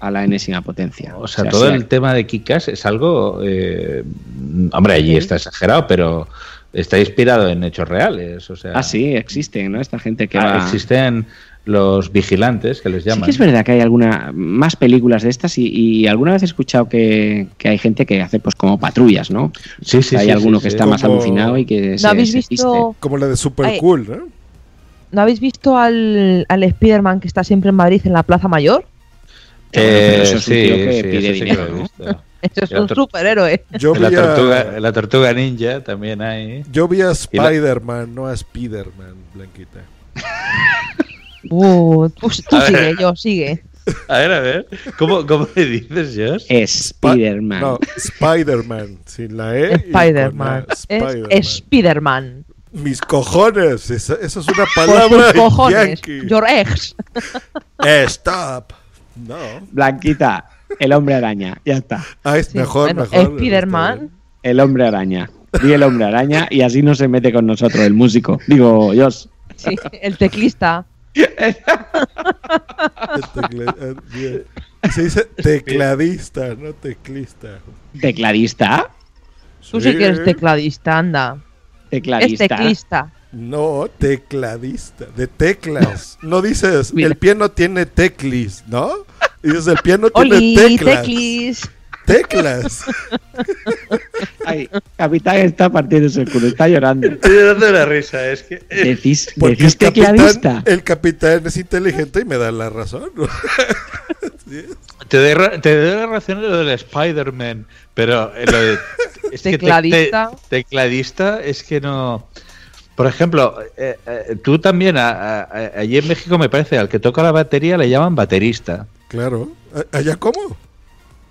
a la enésima potencia. O sea, todo sea, el tema de Kikas es algo. eh, hombre, allí está exagerado, pero está inspirado en hechos reales. O sea, Ah, sí, existen, ¿no? Esta gente que ah, va... existen los vigilantes que les Sí llaman. que es verdad que hay alguna más películas de estas y, y alguna vez he escuchado que, que hay gente que hace pues como patrullas, ¿no? Sí, sí, Hay sí, alguno sí, que sí. está más alucinado y que se, habéis se visto-. Como la de Super Ay. Cool, ¿no? ¿No habéis visto al, al Spider-Man que está siempre en Madrid en la Plaza Mayor? Eh, Pero eso es un sí, tío que sí, pide eso (laughs) es La un superhéroe. Yo la, vi, a, tortuga, la tortuga ninja también hay. yo vi a la- Spider-Man, no a Spider-Man, Blanquita. (laughs) Uh, tú, tú A ver. sigue, yo, sigue. A ver, a ver. ¿Cómo, cómo le dices, Josh? Spider-Man. No, Spider-Man, sin la E. Spider-Man. Es Spider-Man. Spider-Man. Mis cojones, esa, esa es una palabra tus cojones. yankee. Your ex. (laughs) Eh, Stop. No. Blanquita, el hombre araña, ya está. Ah, es Sí, mejor, bueno, mejor. Spiderman. El hombre araña. Di el hombre araña y así no se mete con nosotros el músico. Digo, Dios. Sí, el teclista. Eh. Se dice tecladista, no teclista. ¿Tecladista? Tú sí que eres tecladista, anda. Es Tecladista. teclista. No, tecladista, de teclas. No dices, el piano tiene teclis, ¿no? Dices, el piano tiene Oli, teclas. teclis. Teclas. (laughs) Ay, capitán está partiéndose el culo, está llorando. Estoy llorando de la risa, es que. Decís, (laughs) Porque decís el capitán, tecladista. el capitán es inteligente y me da la razón. (laughs) Te doy, te doy la razón de lo del Spider-Man, pero eh, lo de. es que te- Tecladista. te- tecladista es que no. Por ejemplo, eh, eh, tú también, a- a- a- allí en México me parece, al que toca la batería le llaman baterista. Claro. ¿A- ¿Allá cómo?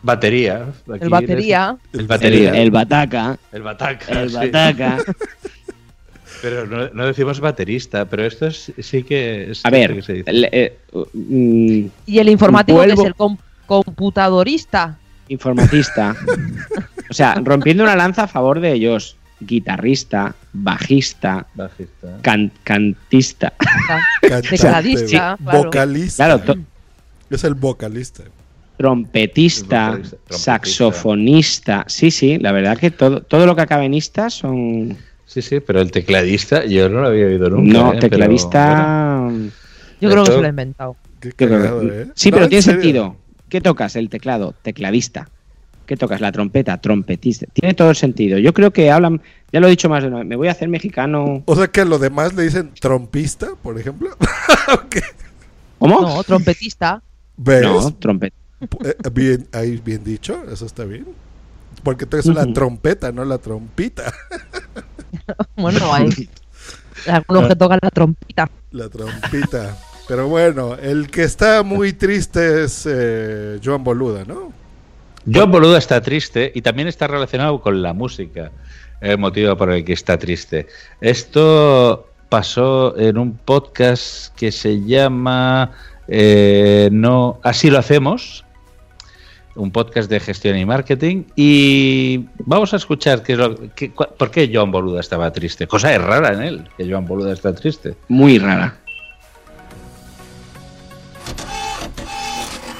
Batería. Aquí El batería. eres- El batería. El, el bataca. El bataca. El sí. bataca. (laughs) Pero no, no decimos baterista, pero esto es, sí que es. A ver, que se dice. eh, mm, Y el informático que es el com- computadorista. informatista. (laughs) o sea, rompiendo una lanza a favor de ellos. Guitarrista, bajista, Bajista. can- cantista. (laughs) Cantante, Tecladista, vocalista. Claro, to- Es el vocalista. trompetista, Vocalista, trompetista. saxofonista. Sí, sí, la verdad que todo, todo lo que acaba en ista son. Sí, sí, pero el tecladista yo no lo había oído nunca. no, eh, pero, tecladista. Yo creo que se lo he inventado. Qué cagado, ¿eh? Sí, No, pero en tiene serio. sentido. ¿Qué tocas? El teclado, tecladista. ¿Qué tocas? La trompeta, trompetista. Tiene todo el sentido. Yo creo que hablan, ya lo he dicho más de una vez, me voy a hacer mexicano. O sea que a lo demás le dicen trompista, por ejemplo. (laughs) ¿Cómo? No, trompetista. ¿Ves? No, trompeta. Eh, bien, ahí bien dicho, eso está bien. Porque tú eres la trompeta, no la trompita. (laughs) Bueno, hay algunos que tocan la trompita. La trompita. Pero bueno, el que está muy triste es eh, Joan Boluda, ¿no? John Boluda está triste y también está relacionado con la música, el motivo por el que está triste. Esto pasó en un podcast que se llama eh, No, así lo hacemos, un podcast de gestión y marketing y vamos a escuchar qué es lo, por qué Joan Boluda estaba triste. Cosa es rara en él, que Joan Boluda está triste. Muy rara.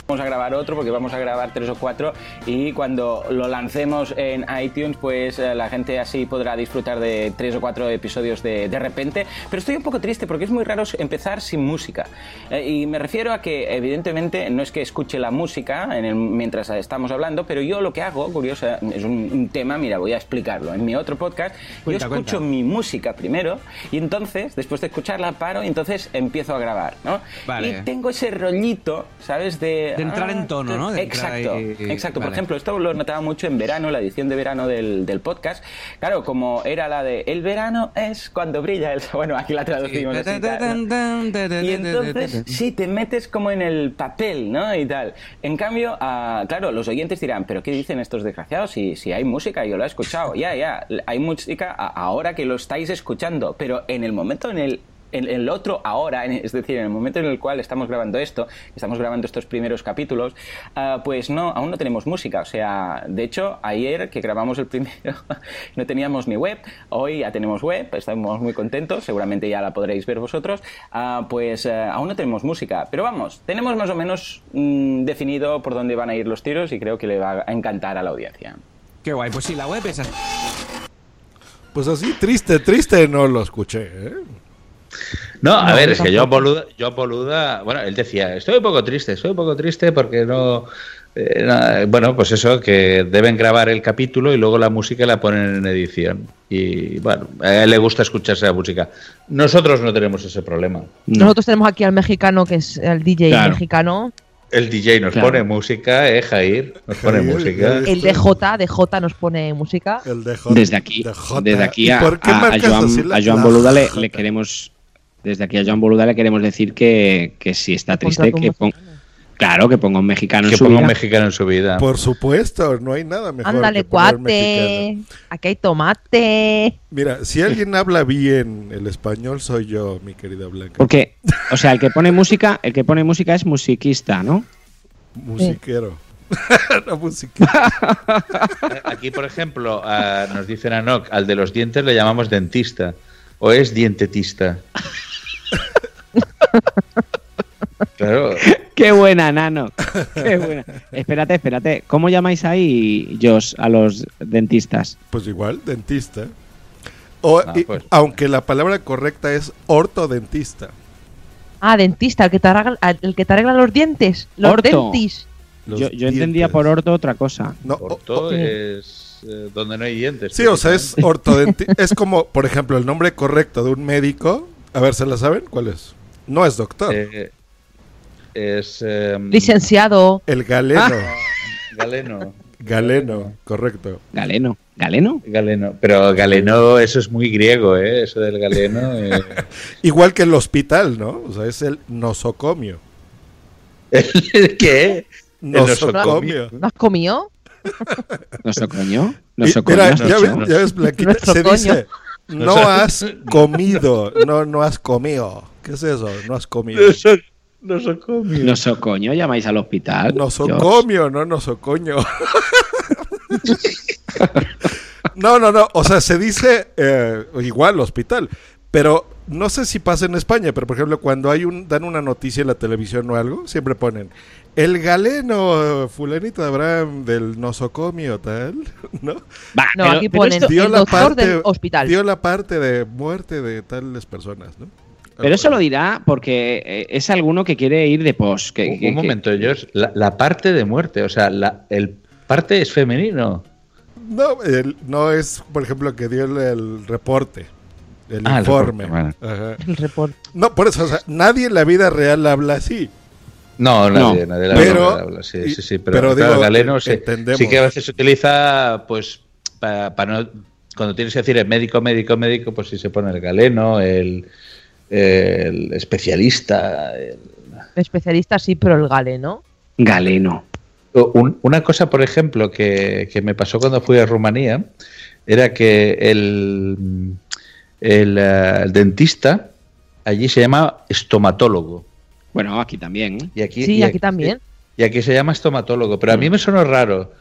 Vamos a grabar otro porque vamos a grabar tres o cuatro y cuando lo lancemos en iTunes pues eh, la gente así podrá disfrutar de tres o cuatro episodios de, de repente. Pero estoy un poco triste porque es muy raro empezar sin música. Eh, y me refiero a que evidentemente no es que escuche la música en el- mientras estamos hablando, pero yo lo que hago, curioso, es un, un tema, mira, voy a explicarlo. En mi otro podcast Cuenta, yo escucho cuenta. mi música primero y entonces, después de escucharla, paro y entonces empiezo a grabar, ¿no? Vale. Y tengo ese rollito, ¿sabes? De, De entrar en tono, ¿no? De exacto, ahí- exacto. Por ejemplo, esto lo notaba mucho en verano, la edición de verano del, del podcast. Claro, como era la de El verano es cuando brilla el... (laughs) Bueno, aquí la traducimos ¿no? Y entonces, sí, te metes como en el papel, ¿no? Y tal. En cambio, ah, claro, los oyentes dirán, ¿pero qué dicen estos desgraciados? Si, si hay música, yo lo he escuchado. Ya, ya, hay música ahora que lo estáis escuchando, pero en el momento en el en el otro ahora, en- es decir, en el momento en el cual estamos grabando esto, estamos grabando estos primeros capítulos, ah, pues no, aún no tenemos música. O sea, de hecho, ayer que grabamos el primero (laughs) no teníamos ni web, hoy ya tenemos web, estamos muy contentos, seguramente ya la podréis ver vosotros, Ah, pues eh, aún no tenemos música. Pero vamos, tenemos más o menos mm, definido por dónde van a ir los tiros y creo que le va a encantar a la audiencia. Qué guay, pues sí, la web es así. Pues así, triste, triste no lo escuché, ¿eh? No, a No, ver, yo es que tampoco. Boluda, John Boluda, bueno, él decía, estoy un poco triste, estoy un poco triste porque no... eh, no, bueno, pues eso, que deben grabar el capítulo y luego la música la ponen en edición. Y bueno, a él le gusta escucharse la música. Nosotros no tenemos ese problema. Nosotros tenemos aquí al mexicano, que es el DJ Claro. mexicano. El DJ nos Claro. pone música, eh, Jair, nos pone Jair, música. El DJ, DJ nos pone música. El de Desde aquí, desde aquí a, a- a Joan, a Joan Boluda le, le queremos. Desde aquí a Joan Boluda le queremos decir que, que si está triste, que ponga. Claro, que ponga un mexicano Que en su ponga vida. un mexicano en su vida. Por supuesto, no hay nada mejor. Ándale, que poner cuate. mexicano. Aquí hay tomate. Mira, si alguien habla bien el español, soy yo, mi querida Blanca. Porque, o sea, el que pone música, el que pone música es musiquista, ¿no? Musiquero. (laughs) no, musiquero. Aquí, por ejemplo, nos dicen a Noc, al de los dientes le llamamos dentista. O es dientetista. (laughs) Claro. Qué buena, Nano. Qué buena. espérate, espérate. ¿Cómo llamáis ahí, Josh, a los dentistas? Pues igual, dentista. O, Ah, y- pues. Aunque la palabra correcta es ortodentista. Ah, dentista, el que te arregla, el que te arregla los dientes. Los Orto. dentis. Los Yo, yo entendía por orto otra cosa. No, Orto es eh, donde no hay dientes. Sí, o sea, es ortodentista. (laughs) es como, por ejemplo, el nombre correcto de un médico. A ver, ¿se la saben? ¿Cuál es? No es doctor. Eh, es. em, Licenciado. El galeno. Ah. Galeno. Galeno, correcto. ¿Galeno? ¿Galeno? Galeno. Pero galeno, eso es muy griego, ¿eh? Eso del galeno. eh. (laughs) Igual que el hospital, ¿no? O sea, es el nosocomio. ¿Qué? Nosocomio. ¿No has comido? (laughs) ¿Nosocoño? Y- ¿Nosocoño? Mira, ya ves, ya ves, Blanquita, se dice, no has (laughs) comido, no, no has comido. ¿Qué es eso? No has comido. Nosocomio. ¿Nosocoño llamáis al hospital? Nosocomio, no nosocoño. (laughs) no, no, no. O sea, se dice eh, igual hospital. Pero no sé si pasa en España, pero por ejemplo, cuando hay un, dan una noticia en la televisión o algo, siempre ponen el galeno fulanito de Abraham del nosocomio tal, (laughs) ¿no? No, aquí ponen dio el la doctor parte, del hospital. Dio la parte de muerte de tales personas, ¿no? Pero eso lo dirá porque eh, es alguno que quiere ir de pos. Que, Un, que- un que- momento, George. La, la parte de muerte, o sea, la, el parte es femenino. No, el- no es, por ejemplo, que dio el, el reporte, el Ah, el informe. reporte, Ajá. El reporte. No, por eso, o sea, nadie en la vida real habla así. No, nadie, No. nadie la Pero- habla, habla, sí, sí, sí, pero, pero claro, digo, galeno sí, entendemos. sí que a veces se utiliza, pues, para no, cuando tienes que decir el médico, médico, médico, pues sí se pone el galeno, el, el especialista. el- Especialista sí, pero el galeno. Galeno. Un- una cosa, por ejemplo, que, que me pasó cuando fui a Rumanía, era que el, el, eh, el dentista allí se llama estomatólogo. Bueno, aquí también. ¿eh? Y aquí, Sí, y aquí también. Y aquí se llama estomatólogo, pero a mí me sonó raro,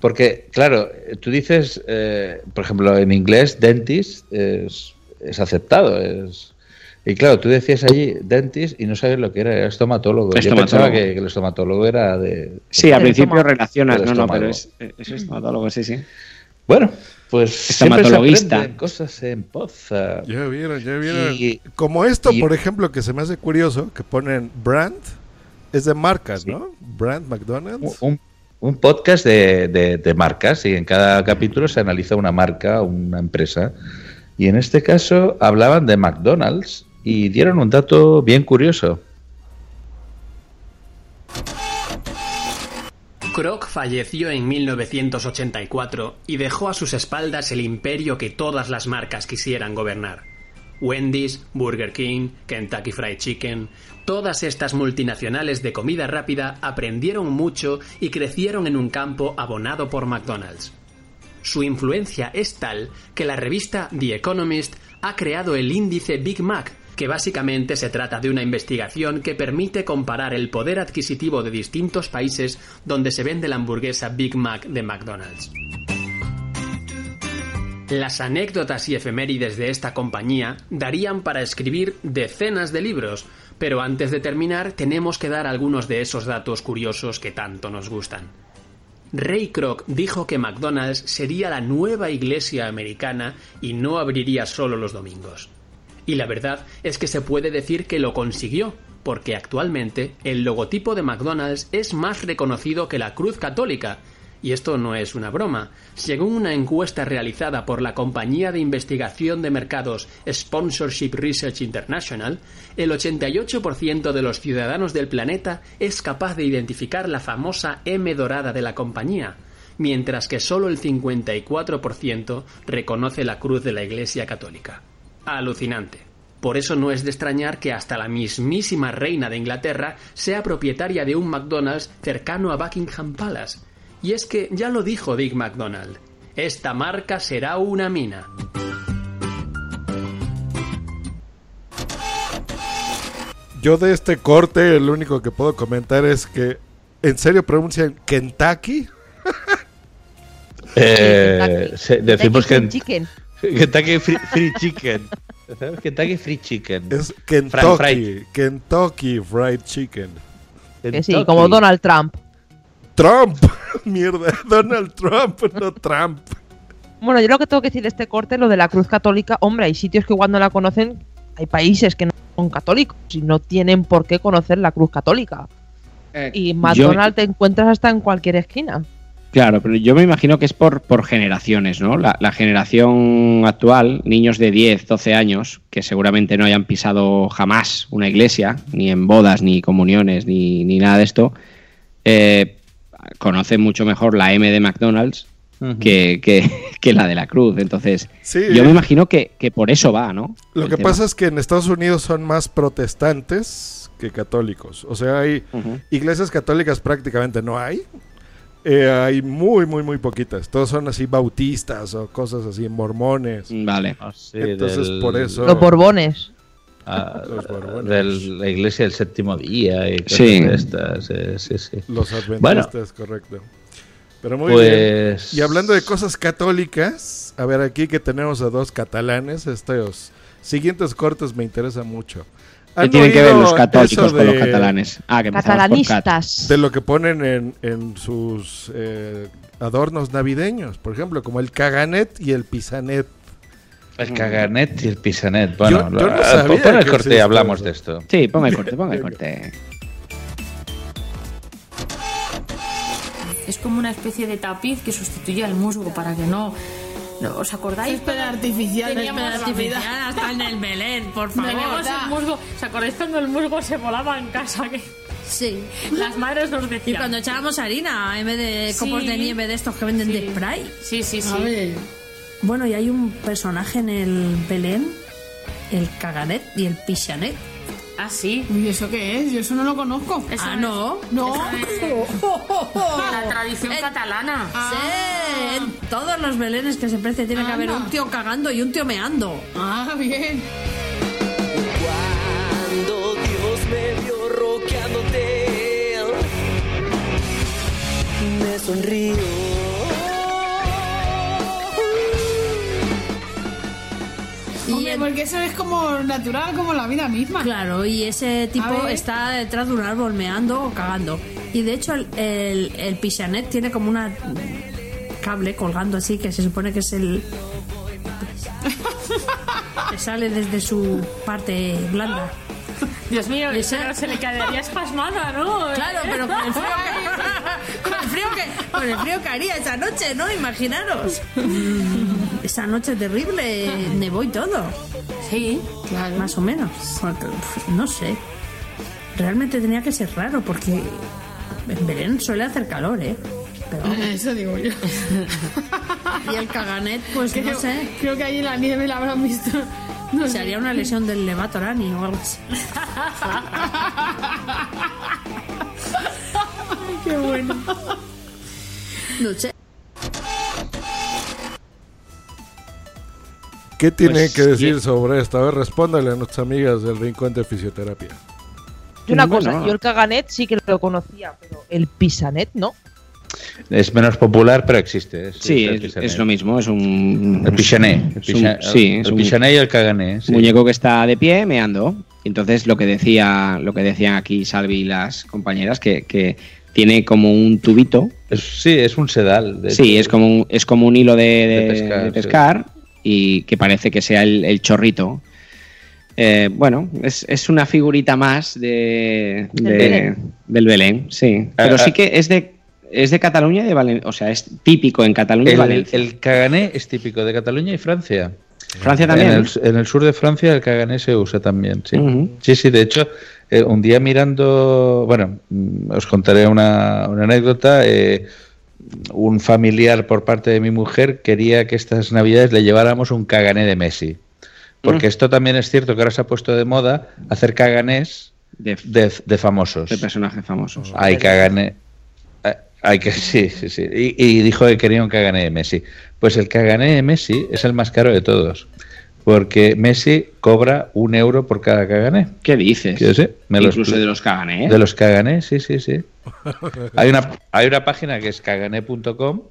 porque, claro, tú dices, eh, por ejemplo, en inglés, dentist es, es aceptado. Es, y claro, tú decías allí dentist y no sabes lo que era, era estomatólogo. Yo Estomatólogo. pensaba que, que el estomatólogo era de... Sí, al principio estómago. relacionas. No, no, pero es, es estomatólogo, sí, sí. Bueno, pues siempre se Estomatologista. aprenden cosas en Poza. Ya vieron, ya vieron. Y- Como esto, y- por ejemplo, que se me hace curioso, que ponen brand, es de marcas, ¿no? Brand McDonald's. un, un podcast de, de- de marcas y en cada capítulo se analiza una marca, una empresa. Y en este caso hablaban de McDonald's y dieron un dato bien curioso. Kroc falleció en 1984 y dejó a sus espaldas el imperio que todas las marcas quisieran gobernar. Wendy's, Burger King, Kentucky Fried Chicken, todas estas multinacionales de comida rápida aprendieron mucho y crecieron en un campo abonado por McDonald's. Su influencia es tal que la revista The Economist ha creado el índice Big Mac, que básicamente se trata de una investigación que permite comparar el poder adquisitivo de distintos países donde se vende la hamburguesa Big Mac de McDonald's. Las anécdotas y efemérides de esta compañía darían para escribir decenas de libros, pero antes de terminar tenemos que dar algunos de esos datos curiosos que tanto nos gustan. Ray Kroc dijo que McDonald's sería la nueva iglesia americana y no abriría solo los domingos. Y la verdad es que se puede decir que lo consiguió, porque actualmente el logotipo de McDonald's es más reconocido que la cruz católica. Y esto no es una broma. Según una encuesta realizada por la compañía de investigación de mercados Sponsorship Research International, el 88% de los ciudadanos del planeta es capaz de identificar la famosa M dorada de la compañía, mientras que solo el 54% reconoce la cruz de la Iglesia Católica. Alucinante. Por eso no es de extrañar que hasta la mismísima reina de Inglaterra sea propietaria de un McDonald's cercano a Buckingham Palace. Y es que ya lo dijo Dick McDonald, esta marca será una mina. Yo de este corte, lo único que puedo comentar es que ¿En serio pronuncian Kentucky? Eh, se- decimos que (laughs) Kentucky Free, Free Chicken. ¿Sabes? Kentucky Free Chicken. Es Kentucky. Fried Chicken. Que sí, como Donald Trump. Trump. (laughs) Mierda, Donald Trump, no Trump. Bueno, yo lo que tengo que decir de este corte, lo de la cruz católica, hombre, hay sitios que igual no la conocen, hay países que no son católicos y no tienen por qué conocer la cruz católica. y McDonald's te encuentras hasta en cualquier esquina. Claro, pero yo me imagino que es por, por generaciones, ¿no? La, la generación actual, niños de 10, 12 años, que seguramente no hayan pisado jamás una iglesia, ni en bodas, ni comuniones, ni, ni nada de esto, eh, conocen mucho mejor la M de McDonald's que, que- que la de la cruz. Entonces, Sí. yo me imagino que, que por eso va, ¿no? Lo El que tema. pasa es que en Estados Unidos son más protestantes que católicos. O sea, hay iglesias católicas prácticamente no hay. Eh, hay muy, muy, muy poquitas. Todos son así bautistas o cosas así, mormones. Vale. Entonces, del- por eso. Los Borbones. Ah, Los Borbones. de la iglesia del séptimo día y cosas Sí. de estas. eh, sí, sí. Los Bueno, adventistas, correcto. Pero muy Pues- bien. Y hablando de cosas católicas, a ver aquí que tenemos a dos catalanes, estos siguientes cortes me interesan mucho. ¿Qué ¿Han tienen que ver los católicos con los catalanes? Ah, que empezamos por cat. Catalanistas. De lo que ponen en, en sus eh, adornos navideños, por ejemplo, como el caganet y el pisanet. El caganet y el pisanet. Bueno, Yo- yo no lo- sabía pon el corte y hablamos eso. de esto. Sí, ponga el corte, ponga el corte. Es como una especie de tapiz que sustituye al musgo para que no. No ¿Os acordáis? Césped artificial, césped artificial hasta en el Belén, por favor. Teníamos el musgo. ¿Os acordáis cuando el musgo se volaba en casa? Que Sí. las madres nos Y decían. cuando echábamos harina en vez de Sí. copos de nieve de estos que venden de spray. Sí, sí, sí. A ver. Bueno, y hay un personaje en el Belén, el Caganet y el Pichanet. Ah, sí. ¿Y eso qué es? Yo eso no lo conozco. Eso ah, no. No. La tradición (laughs) catalana. Sí, en todos los belenes que se precie tiene que haber un tío cagando y un tío meando. Ah, bien. Cuando Dios me vio roqueándote, me sonrío. Hombre, porque eso es como natural, como la vida misma. Claro, y ese tipo está detrás de un árbol meando o cagando. Y de hecho el, el, el Pichanet tiene como una cable colgando así que se supone que es el... (laughs) que sale desde su parte blanda. Dios mío, Ese- se le quedaría espasmada, ¿no? Claro, pero con el frío que, (laughs) con el frío que, con el frío que haría esa noche, ¿no? Imaginaros. Esa noche terrible, nevó y todo. Sí, claro. Más o menos. No sé. Realmente tenía que ser raro porque en Belén suele hacer calor, ¿eh? Pero. Eso digo yo. (laughs) Y el caganet, pues no Creo- sé. Creo que ahí en la nieve la habrán visto. No Se sé. haría una lesión del levatorani o algo así. Qué bueno. No sé. ¿Qué tiene Pues, que decir sobre esto? A ver, respóndale a nuestras amigas del Rincón de Fisioterapia. Y una Bueno. cosa, yo el caganet sí que lo conocía, pero el pisanet no. Es menos popular, pero existe. Es, Sí, es, lo mismo, es un... El pichané. El, es un- picha- sí, el pichané y el cagané. sí. muñeco que está de pie meando. Entonces lo que decía, lo que decían aquí Salvi y las compañeras, que, que tiene como un tubito. sí, es un sedal. de sí, hecho. es como un, es como un hilo de, de- De pescar, de sí. pescar y que parece que sea el, el chorrito. Eh, bueno, es, es una figurita más de, Del de- Belén. del Belén, sí. Pero Ah, sí ah. que es de, es de Cataluña y de Valencia. O sea, es típico en Cataluña y El, Valencia. el cagané es típico de Cataluña y Francia. Francia también. En el, en el sur de Francia el cagané se usa también, sí. Sí, sí, de hecho, eh, un día mirando, bueno, mm, os contaré una, una anécdota. eh, un familiar por parte de mi mujer quería que estas navidades le lleváramos un cagané de Messi. Porque Mm. esto también es cierto que ahora se ha puesto de moda hacer caganés de, de famosos. de personajes famosos. Hay cagané. Eh, Hay que, (laughs) sí, sí, sí. Y, y dijo que quería un cagané de Messi. Pues el cagané de Messi es el más caro de todos. Porque Messi cobra un euro por cada cagané. ¿Qué dices? Me Incluso de los cagané. De los cagané, sí, sí, sí. (laughs) Hay una, hay una página que es cagané.com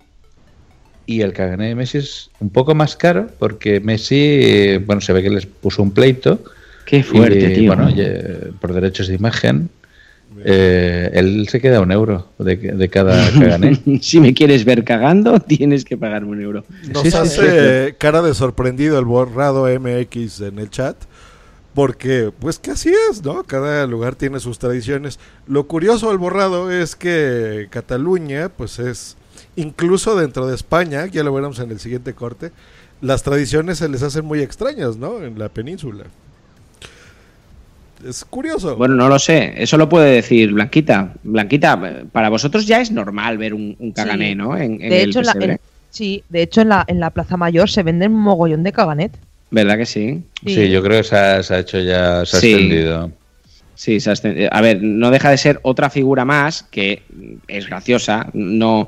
y el cagané de Messi es un poco más caro porque Messi, eh, bueno, se ve que les puso un pleito. Qué fuerte, y, tío. Bueno, y, eh, por derechos de imagen, eh, él se queda un euro de, de cada (laughs) cagané. si me quieres ver cagando, (laughs) tienes que pagarme un euro. Nos Sí, sí, hace sí. cara de sorprendido el borrado MX en el chat. Porque, pues que así es, ¿no? Cada lugar tiene sus tradiciones. Lo curioso del borrado es que Cataluña, pues es, incluso dentro de España, ya lo veremos en el siguiente corte, las tradiciones se les hacen muy extrañas, ¿no? En la península. Es curioso. Bueno, no lo sé. Eso lo puede decir Blanquita. Blanquita, para vosotros ya es normal ver un, un cagané, Sí. ¿no? En, en De el hecho, en la, pesebre. en- sí, de hecho en la, en la Plaza Mayor se venden un mogollón de caganet. ¿Verdad que sí? Sí, yo creo que se ha, se ha hecho ya, se ha Sí. extendido. Sí, se ha exten- a ver, no deja de ser otra figura más que es graciosa, no,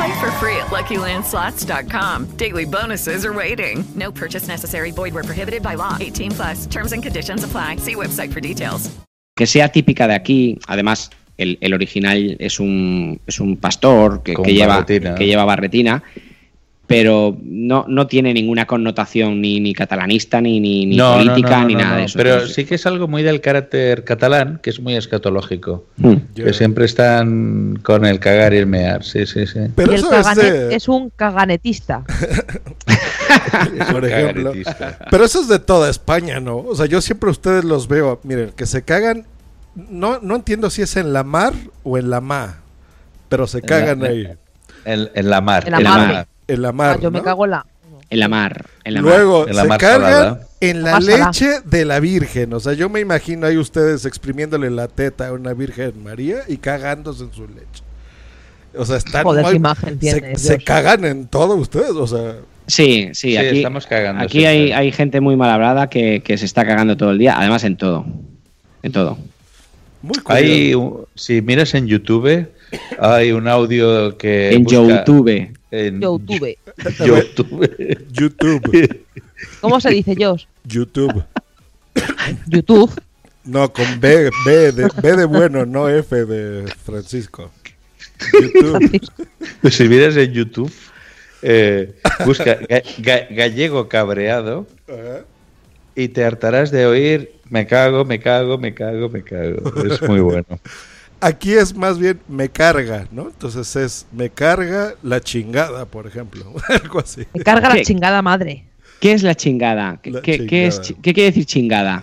Play for free at LuckyLandSlots.com. Daily bonuses are waiting. No purchase necessary. Void were prohibited by law. 18 plus. Terms and conditions apply. See website for details. que sea típica de aquí, además el, el original es un, es un pastor que, que lleva, barretina. que lleva barretina, pero no, no tiene ninguna connotación ni, ni catalanista, ni, ni, ni No, política, no, no, ni no, nada no. de eso. Pero Entonces, sí que es algo muy del carácter catalán, que es muy escatológico. Hmm. Que siempre están con el cagar y el mear. Sí, sí, sí. Pero y el eso es caganet de- es un caganetista. (laughs) (laughs) por ejemplo. caganetista. Pero eso es de toda España, ¿no? O sea, yo siempre a ustedes los veo, miren, que se cagan, no, no entiendo si es en la mar o en la ma, pero se En la- cagan ahí. En, en la mar. En la En la mar. mar. En la Ah, mar. yo me cago en la. en la mar, en la mar. Luego En la se mar cargan salada. en la salada. leche de la Virgen. O sea, yo me imagino ahí ustedes exprimiéndole la teta a una Virgen María y cagándose en su leche. O sea, están Joder, muy- imagen se, tienes, se cagan en todo ustedes, o sea, Sí, sí, Sí, aquí, estamos cagando, aquí sí, hay, gente muy mal hablada que, que se está cagando todo el día, además en todo. En todo. muy curioso. Hay, un- si miras en YouTube, hay un audio que. en busca- YouTube. En (laughs) YouTube. YouTube. (laughs) YouTube, ¿Cómo se dice, Josh? YouTube. YouTube. No, con B, B de, B de bueno, no F de Francisco. YouTube. (laughs) Pues si miras en YouTube, eh, busca ga- ga- gallego cabreado y te hartarás de oír me cago, me cago, me cago, me cago. Es muy bueno. Aquí es más bien me carga, ¿no? Entonces es me carga la chingada, por ejemplo. (laughs) Algo así. Me carga la chingada madre. ¿Qué es la chingada? ¿Qué, La qué- qué es chingada. chi- qué quiere decir chingada?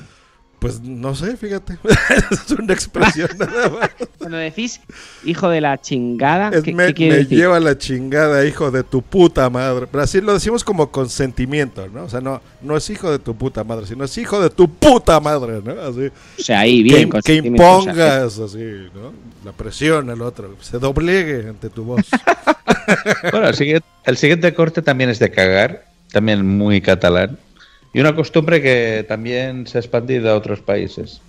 Pues no sé, fíjate. (laughs) es una expresión (laughs) nada más. Cuando decís hijo de la chingada, Es ¿qué, me, qué quiere me decir? lleva la chingada, hijo de tu puta madre. Pero así lo decimos como con sentimiento, ¿no? O sea, no, no es hijo de tu puta madre, sino es hijo de tu puta madre, ¿no? Así. O sea, ahí bien, que, que sentimiento, o sea, impongas así, ¿no? La presión al otro, se doblegue ante tu voz. (laughs) Bueno, el siguiente, el siguiente corte también es de cagar, también muy catalán. Y una costumbre que también se ha expandido a otros países.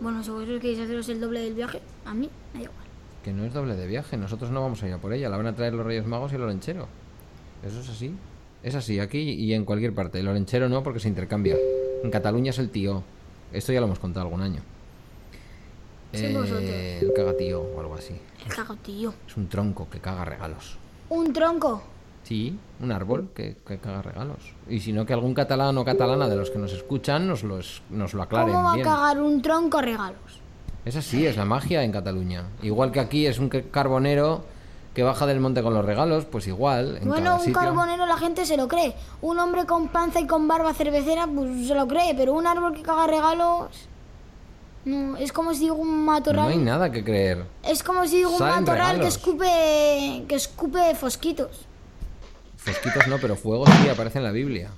Bueno, si vosotros queréis haceros el doble del viaje, a mí me da igual. Que no es doble de viaje, nosotros no vamos a ir a por ella, la van a traer los Reyes Magos y el Olenchero. Eso es así. Es así, aquí y en cualquier parte. El Olenchero no, porque se intercambia. En Cataluña es el tío. Esto ya lo hemos contado algún año. Eh, el cagatío o algo así. El cagotillo. Es un tronco que caga regalos. Un tronco. Sí, un árbol que, que caga regalos. Y si no, que algún catalán o catalana de los que nos escuchan nos lo, es- nos lo aclaren ¿Cómo va bien. a cagar un tronco regalos? Es así, es la magia en Cataluña. Igual que aquí es un carbonero Que baja del monte con los regalos, pues igual, en Bueno, cada un sitio. carbonero la gente se lo cree. Un hombre con panza y con barba cervecera, pues se lo cree. Pero un árbol que caga regalos. No, es como si digo un matorral. No hay nada que creer. Es como si digo un Salen matorral que escupe. que escupe fosquitos. Fosquitos no, pero fuego sí aparece en la Biblia.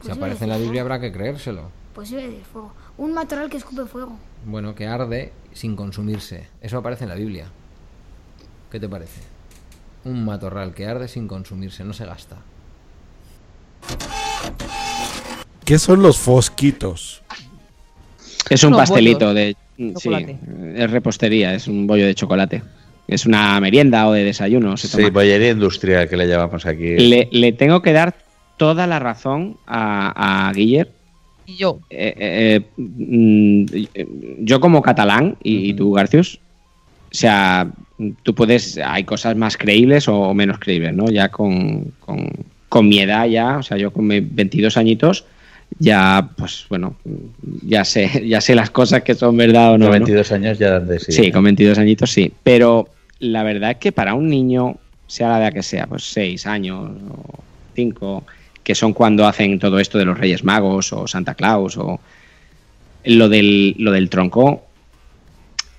Si Pues aparece en la Biblia habrá que creérselo. Pues iba a decir fuego. Un matorral que escupe fuego. Bueno, que arde sin consumirse. Eso aparece en la Biblia. ¿Qué te parece? Un matorral que arde sin consumirse, no se gasta. ¿Qué son los fosquitos? Es un pastelito bollos. de. Sí, Chocolate. es repostería, es un bollo de chocolate. Es una merienda o de desayuno. Se Sí, toma. bollería industrial que le llamamos aquí. le, le tengo que dar toda la razón a, a Guiller. Y yo. Eh, eh, mm, yo como catalán y, y tú, Garcius, o sea, tú puedes, hay cosas más creíbles o menos creíbles, ¿no? Ya con, con, con mi edad ya, o sea, yo con mis 22 añitos, ya, pues bueno, ya sé, (laughs) ya sé las cosas que son verdad o no. Con ¿no? 22 años ya dan de sí. Sí, con 22 añitos sí. Pero la verdad es que para un niño, sea la edad que sea, pues 6 años o 5, que son cuando hacen todo esto de los Reyes Magos o Santa Claus o lo del, lo del tronco,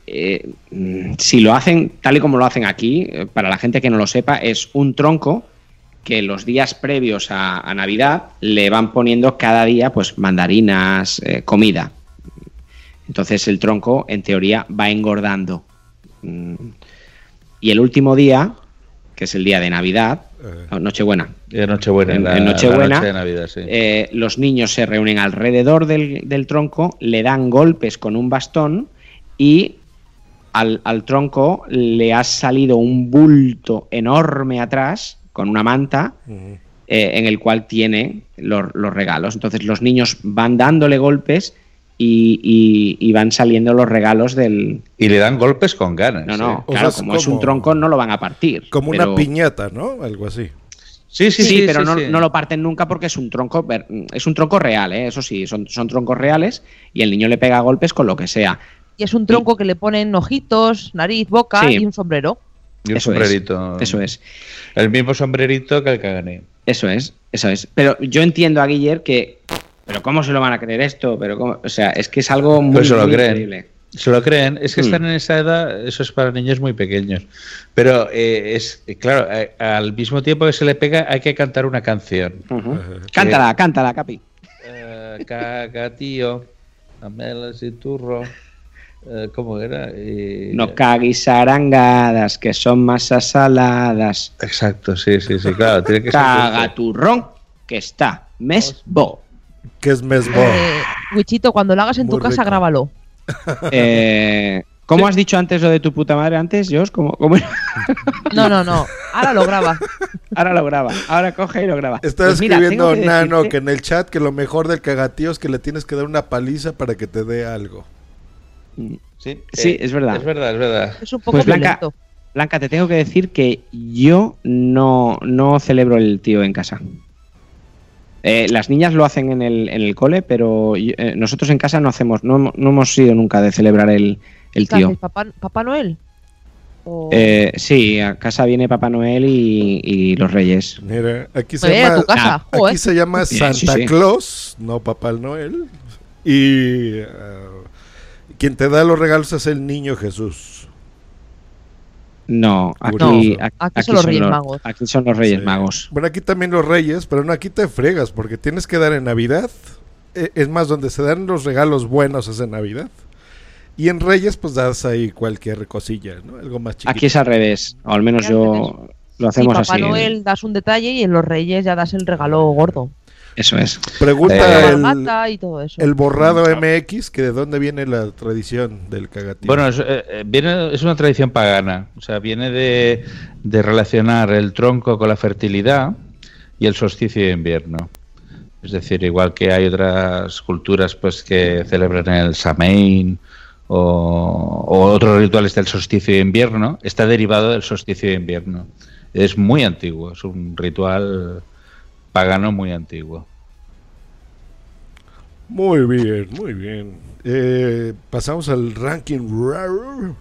eh, mm, si lo hacen tal y como lo hacen aquí, eh, para la gente que no lo sepa, es un tronco que los días previos a, a Navidad le van poniendo cada día pues mandarinas, eh, comida. Entonces el tronco, en teoría, va engordando. Mm. Y el último día, que es el día de Navidad, no, Nochebuena. De Nochebuena, En, la- en la Nochebuena, noche de Navidad, sí. eh, los niños se reúnen alrededor del, del tronco, le dan golpes con un bastón y al, al tronco le ha salido un bulto enorme atrás con una manta eh, en el cual tiene los, los regalos. Entonces los niños van dándole golpes y, y- y van saliendo los regalos del... Y le dan golpes con ganas. No, no, ¿eh? claro, como, es un tronco no lo van a partir. Como pero- una piñata, ¿no? Algo así. Sí, Sí, pero no, no lo parten nunca porque es un tronco ver- es un tronco real, ¿eh? eso sí, son, son troncos reales y el niño le pega golpes con lo que sea. Y es un tronco que le ponen ojitos, nariz, boca Sí. y un sombrero. Y un Eso es, sombrerito. eso es. El mismo sombrerito que el que gané. Eso es, eso es. Pero yo entiendo a Guiller que, pero ¿cómo se lo van a creer esto? Pero cómo? o sea, es que es algo muy, Pues se lo muy creen. increíble. Se lo creen. Es que Hmm. están en esa edad, eso es para niños muy pequeños. Pero eh, es, claro, eh, al mismo tiempo que se le pega, hay que cantar una canción. Cántala, cántala, Capi. Eh, caga, tío. Amelas y turro. Eh, ¿Cómo era? Eh, No caguis arangadas, que son masas saladas. Exacto, sí, sí, sí, claro. Tiene que ser Caga turrón, que está mesbo. ¿Qué es mesbo? Eh, Wichito, cuando lo hagas en tu casa, rico. grábalo. Eh, ¿Cómo has dicho antes lo de tu puta madre antes, Jos? ¿Cómo, cómo era? No, no, no. Ahora lo graba. Ahora lo graba. Ahora coge y lo graba. Está Pues mira, escribiendo que Nano decirte- que en el chat que lo mejor del cagatío es que le tienes que dar una paliza para que te dé algo. Sí, Sí, eh, es verdad. Es verdad, es verdad. Es un poco Pues Blanca, violento. Blanca, te tengo que decir que yo no, no celebro el tío en casa. Eh, las niñas lo hacen en el, en el cole, pero yo- eh, nosotros en casa no hacemos, no, hemos- no hemos sido nunca de celebrar el, el ¿Qué tío. Papá, Papá Noel? O- Eh, sí, a casa viene Papá Noel y, y los Reyes. Mira, aquí se a llama, tu casa, aquí se llama (laughs) sí, Santa sí. Claus, no Papá Noel. Y quien te da los regalos es el niño Jesús. No, aquí, No, aquí, aquí son los Reyes Magos. Aquí son los Reyes Sí. Magos. Bueno, aquí también los reyes, pero no, aquí te fregas porque tienes que dar en Navidad. Eh, Es más, donde se dan los regalos buenos es en Navidad. Y en Reyes, pues das ahí cualquier cosilla, ¿no? Algo más chiquito. Aquí es al revés, o al menos yo lo Sí, hacemos Papá así. Noel das un detalle y en los Reyes ya das el regalo gordo. Eso es. Pregunta Eh, el, Barbata y todo eso. el borrado MX, que de dónde viene la tradición del cagatío. Bueno, es, eh, eh, viene, es una tradición pagana, o sea, viene de, de relacionar el tronco con la fertilidad y el solsticio de invierno. Es decir, igual que hay otras culturas pues que celebran el Samein o, o otros rituales del solsticio de invierno, está derivado del solsticio de invierno. Es muy antiguo, es un ritual pagano muy antiguo. Muy bien, muy bien. Eh, pasamos al ranking raro.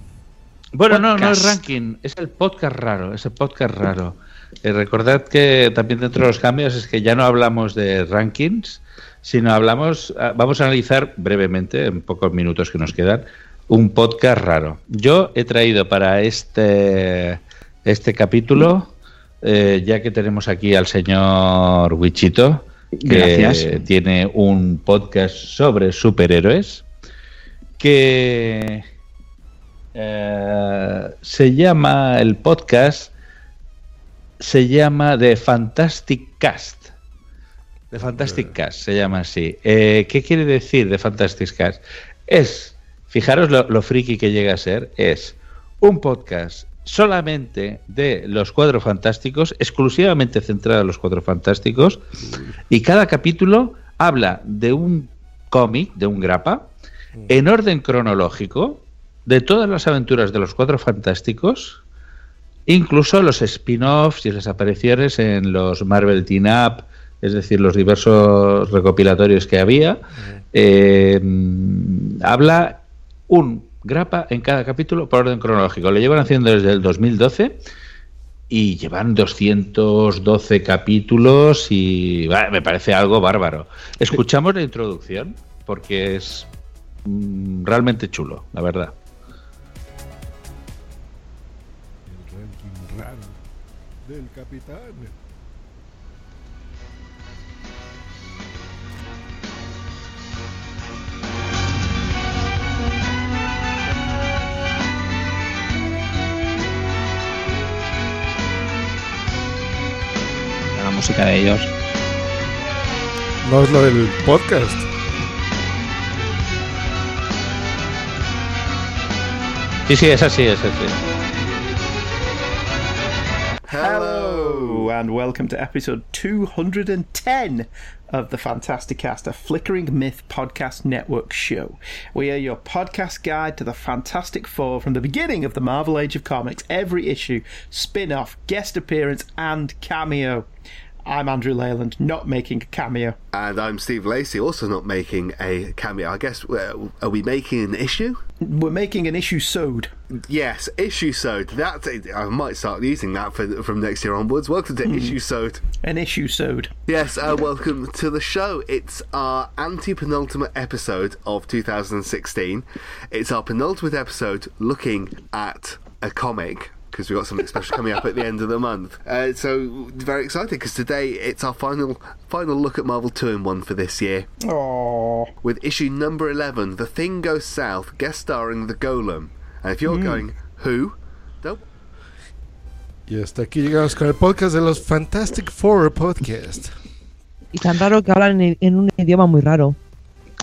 Bueno, no, no es ranking, es el podcast raro, es el podcast raro. Eh, recordad que también dentro de los cambios es que ya no hablamos de rankings, sino hablamos, ah, vamos a analizar brevemente, en pocos minutos que nos quedan, un podcast raro. Yo he traído para este, este capítulo, eh, ya que tenemos aquí al señor Wichito, que Gracias. tiene un podcast sobre superhéroes, que eh, se llama el podcast se llama The Fantastic Cast The Fantastic Cast se llama así Eh, ¿qué quiere decir The Fantastic Cast? es, fijaros lo, lo friki que llega a ser es un podcast solamente de los cuatro fantásticos exclusivamente centrado en los cuatro fantásticos y cada capítulo habla de un cómic, de un grapa en orden cronológico de todas las aventuras de los cuatro fantásticos, incluso los spin-offs y las apariciones en los Marvel Teen Up, es decir, los diversos recopilatorios que había. Eh, habla un grapa en cada capítulo por orden cronológico. Lo llevan haciendo desde el 2012 y llevan 212 capítulos y me parece algo bárbaro. Escuchamos la introducción porque es mm, realmente chulo, la verdad. El ranking del capitán. Música de ellos. No es lo del podcast. Sí, sí, es así, es así. Hello, and welcome to episode 210 of the Fantastic Cast, a Flickering Myth podcast network show. We are your podcast guide to the Fantastic Four from the beginning of the Marvel Age of Comics, every issue, spin off, guest appearance, and cameo. I'm Andrew Leyland, not making a cameo. And I'm Steve Lacey, also not making a cameo. I guess, uh, are we making an issue? We're making an issue sewed. Yes, issue sewed. That I might start using that for, from next year onwards. Welcome to issue sewed. An issue sewed. Yes, uh, welcome to the show. It's our anti-penultimate episode of 2016. It's our penultimate episode looking at a comic because we've got something special coming up at the end of the month. Uh, so very excited because today it's our final final look at Marvel 2 in 1 for this year. Aww. With issue number 11, The Thing Goes South, guest starring The Golem. And if you're Mm. going, who? Don't Y hasta aquí llegamos con el podcast de los Fantastic Four Podcast. Y tan raro que hablan en, en un idioma muy raro.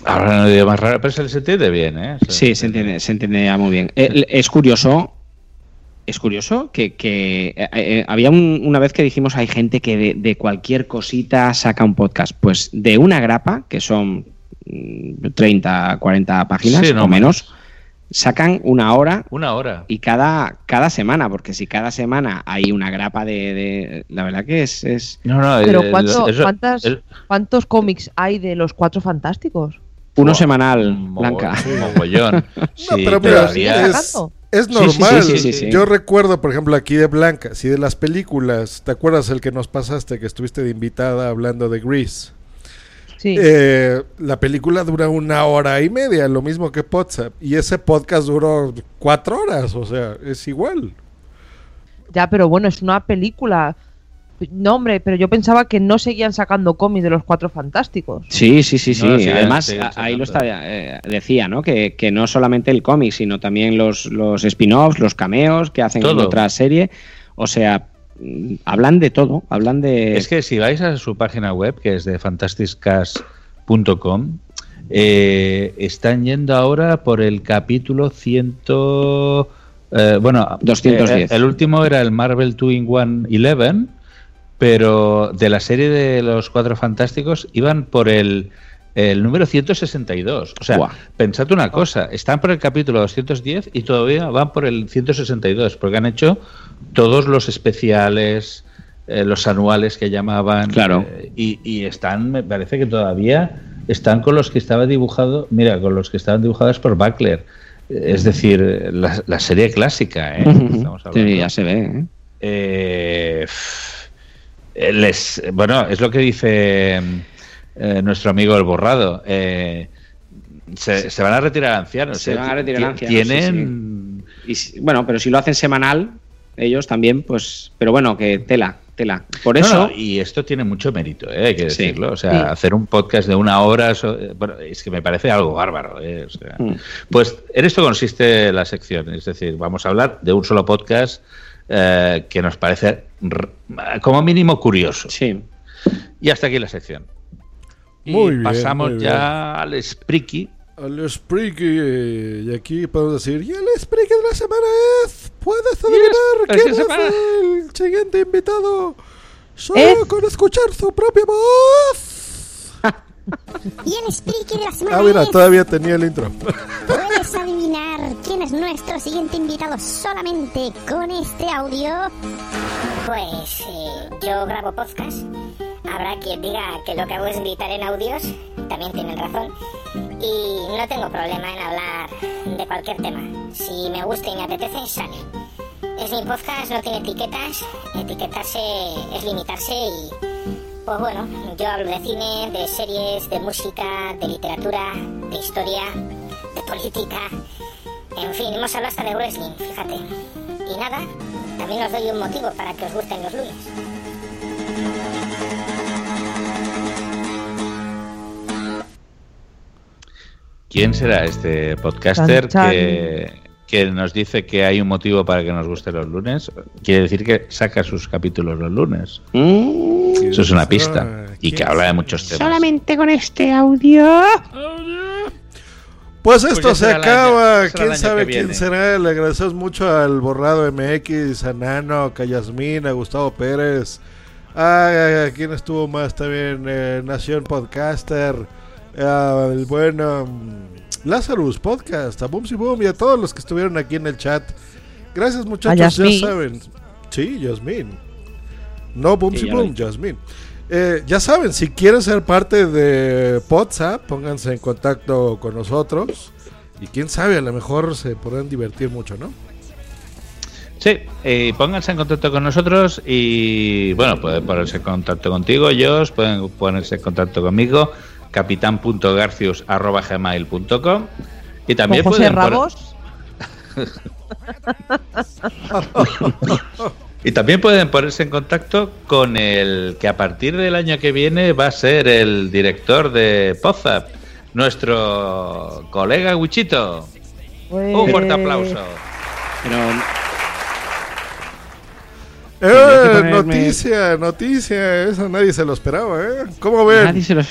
Ahora no digo más raro, pero se, se entiende bien, ¿eh? Sí, se entiende, se entiende ya muy bien. Eh, es curioso, es curioso que, que, eh, eh, había un- una vez que dijimos hay gente que de, de cualquier cosita saca un podcast. Pues de una grapa, que son mm, 30, 40 páginas Sí, no o menos, sacan una hora. Una hora. Y cada, cada semana, porque si cada semana hay una grapa de. de- la verdad que es. es... No, no, Pero eh, ¿cuánto- eso- ¿cuántas, el- ¿cuántos cómics hay de los cuatro fantásticos? Uno semanal, Blanca. Un mogollón. (laughs) No, Sí, pero es, es Sí, sí, normal. sí, sí, sí. Yo recuerdo, por ejemplo, aquí de Blanca, si de las películas, ¿te acuerdas el que nos pasaste que estuviste de invitada hablando de Grease? Sí. Eh, la película dura una hora y media, lo mismo que WhatsApp. Y ese podcast duró cuatro horas, o sea, es igual. Ya, pero bueno, es una película. No, hombre, pero yo pensaba que no seguían sacando cómics de los cuatro fantásticos. Sí, sí, sí, sí. No, sí, Además, sí, a- sí, ahí lo está, eh, decía, ¿no? Que, que no solamente el cómic, sino también los, los spin-offs, los cameos que hacen en Todo. otra serie. O sea, mm, hablan de todo, hablan de... Es que si vais a su página web, que es de fantasticas.com, eh, están yendo ahora por el capítulo 100. eh, bueno, 210. eh, el último era el Marvel 2 in 1 11, pero de la serie de los Cuatro Fantásticos iban por el, el número 162. O sea, Buah. pensad una cosa, están por el capítulo 210 y todavía van por el 162, porque han hecho todos los especiales, eh, los anuales que llamaban. Claro. eh, y, y están, me parece que todavía están con los que estaba dibujado, mira, con los que estaban dibujados por Buckler. Es decir, la, la serie clásica, ¿eh? Estamos hablando. Sí, ya se ve. ¿eh? Eh, les, bueno, es lo que dice eh, nuestro amigo el borrado. eh, se, se van a retirar ancianos. Se eh, van a retirar ti- ancianos, Tienen. Y bueno, pero si lo hacen semanal, ellos también, pues. Pero bueno, que tela, tela. Por eso. no, y esto tiene mucho mérito, eh, hay que Sí. decirlo. O sea, hacer un podcast de una hora, so- eh, bueno, es que me parece algo bárbaro. eh, o sea. Mm. Pues en esto consiste la sección. Es decir, vamos a hablar de un solo podcast eh, que nos parece como mínimo curioso. Sí. Y hasta aquí la sección. Y Muy bien, pasamos muy ya al Spreaky. Al Spreaky, eh, y aquí podemos decir, y el Spreaky de la semana es, puedes adivinar quién es semana. el siguiente invitado, solo con escuchar su propia voz. (laughs) Y el Spreaky de la semana Ah, mira, es- todavía tenía el intro. ¿Puedes adivinar quién es nuestro siguiente invitado solamente con este audio? Pues eh, yo grabo podcast. Habrá quien diga que lo que hago es gritar en audios. También tienen razón. Y no tengo problema en hablar de cualquier tema. Si me gusta y me apetece, sale. Es mi podcast, no tiene etiquetas. Etiquetarse es limitarse y... Pues bueno, yo hablo de cine, de series, de música, de literatura, de historia, de política. En fin, hemos hablado hasta de wrestling, fíjate. Y nada, también os doy un motivo para que os gusten los lunes. ¿Quién será este podcaster Chan, chan. que, que nos dice que hay un motivo para que nos guste los lunes? Quiere decir que saca sus capítulos los lunes. Mm. Eso es una pista. Y que habla de muchos temas. Solamente con este audio. Pues esto Pues ya se año- acaba. ¿Quién sabe quién será? Le agradecemos mucho al Borrado MX, a Nano, a Yasmín, a Gustavo Pérez. A, a quién estuvo más también, eh, Nación Podcaster, al bueno mm, Lazarus Podcast, a Bumsy Boom y a todos los que estuvieron aquí en el chat. Gracias muchachos, ya saben. Sí, Yasmín. No Bumsy Sí, Boom. Yasmín. Eh, ya saben, si quieren ser parte de WhatsApp, pónganse en contacto con nosotros. Y quién sabe, a lo mejor se podrán divertir mucho, ¿no? Sí, eh, pónganse en contacto con nosotros y bueno, pueden ponerse en contacto contigo, ellos pueden ponerse en contacto conmigo, capitán.garcius.gmail.com y también Con José pueden Ramos. (laughs) Y también pueden ponerse en contacto con el que a partir del año que viene va a ser el director de Pozap, nuestro colega Wichito. Un fuerte aplauso. Pero Eh, noticia, noticia, eso nadie se lo esperaba, ¿eh? ¿Cómo ven? nadie se los.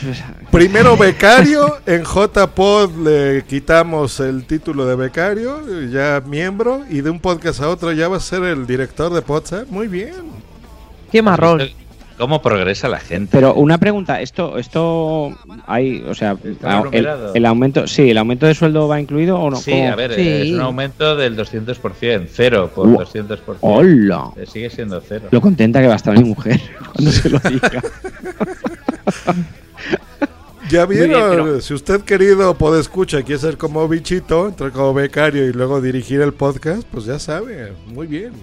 Primero (laughs) becario, en JPod le quitamos el título de becario, ya miembro, y de un podcast a otro ya va a ser el director de Podsap. Muy bien. Qué marrón. ¿Cómo progresa la gente? Pero una pregunta, esto, esto hay, o sea, Está el, aumento, sí, el aumento de sueldo va incluido o no? Sí, ¿Cómo? a ver, Sí. es un aumento del 200%, cero por Uh, 200%. ¡Hola! Eh, Sigue siendo cero. Lo contenta que va a estar mi mujer (laughs) cuando se lo diga. Ya bien, vieron, pero- si usted querido puede escuchar, quiere ser como bichito, entrar como becario y luego dirigir el podcast, pues ya sabe, muy bien.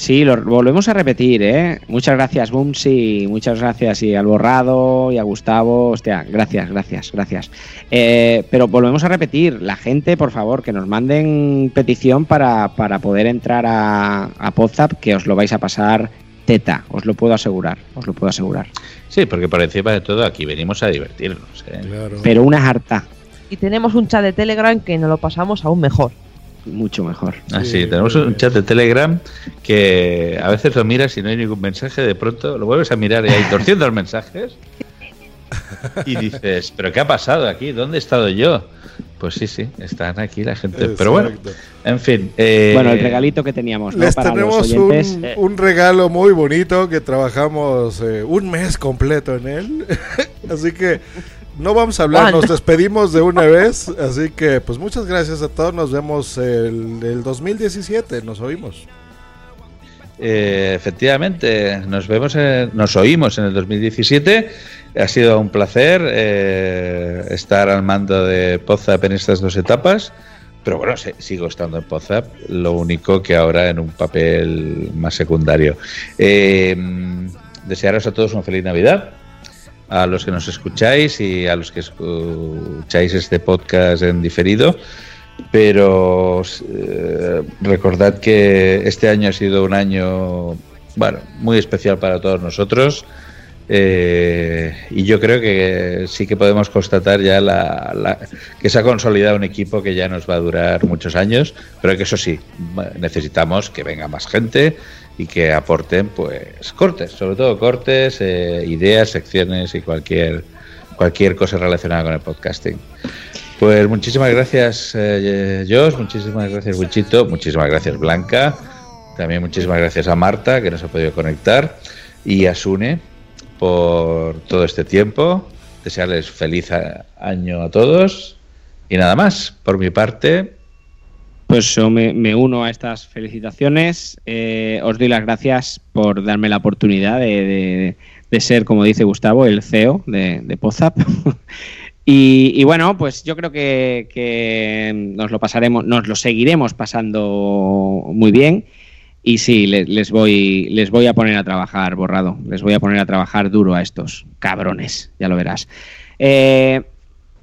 Sí, lo volvemos a repetir, ¿eh? Muchas gracias, Bumsy, muchas gracias y al Borrado y a Gustavo, hostia, gracias, gracias, gracias. Eh, pero volvemos a repetir, la gente, por favor, que nos manden petición para, para poder entrar a, a Podzap, que os lo vais a pasar teta, os lo puedo asegurar, os lo puedo asegurar. Sí, porque por encima de todo aquí venimos a divertirnos. ¿eh? Pero una harta, Y tenemos un chat de Telegram que nos lo pasamos aún mejor. Mucho mejor. Ah, sí, tenemos un chat de Telegram que a veces lo miras y no hay ningún mensaje, de pronto lo vuelves a mirar y hay 200 mensajes y dices, ¿pero qué ha pasado aquí? ¿Dónde he estado yo? Pues sí, sí, están aquí la gente. Pero bueno, en fin. eh, Bueno, el regalito que teníamos, ¿no? Les Para tenemos los oyentes. un, un regalo muy bonito que trabajamos eh, un mes completo en él. (laughs) así que no vamos a hablar, Juan. nos despedimos de una (laughs) vez. Así que pues muchas gracias a todos, nos vemos el, el 2017, nos oímos. Eh, efectivamente, nos vemos, en- nos oímos en el 2017. Ha sido un placer eh, estar al mando de Poza en estas dos etapas. pero bueno, se- sigo estando en Podzap, lo único que ahora en un papel más secundario. Eh, desearos a todos una feliz Navidad, a los que nos escucháis y a los que escucháis este podcast en diferido. Pero eh, recordad que este año ha sido un año, bueno, muy especial para todos nosotros. Eh, y yo creo que sí que podemos constatar ya la, que se ha consolidado un equipo que ya nos va a durar muchos años, pero que eso sí, necesitamos que venga más gente y que aporten pues cortes, sobre todo cortes, eh, ideas, secciones y cualquier, cualquier cosa relacionada con el podcasting. Pues muchísimas gracias, eh, Josh, muchísimas gracias, Wichito, muchísimas gracias, Blanca, también muchísimas gracias a Marta, que nos ha podido conectar, y a Sune por todo este tiempo. Desearles feliz a- año a todos. Y nada más, por mi parte, Pues yo me, uno a estas felicitaciones. Eh, os doy las gracias por darme la oportunidad de, de- ser, como dice Gustavo, el CEO de, de Pozap. (laughs) y, bueno, pues yo creo que, que nos lo pasaremos, nos lo seguiremos pasando muy bien. Y sí, le- les, voy, les voy a poner a trabajar, borrado. Les voy a poner a trabajar duro a estos cabrones, ya lo verás. Eh,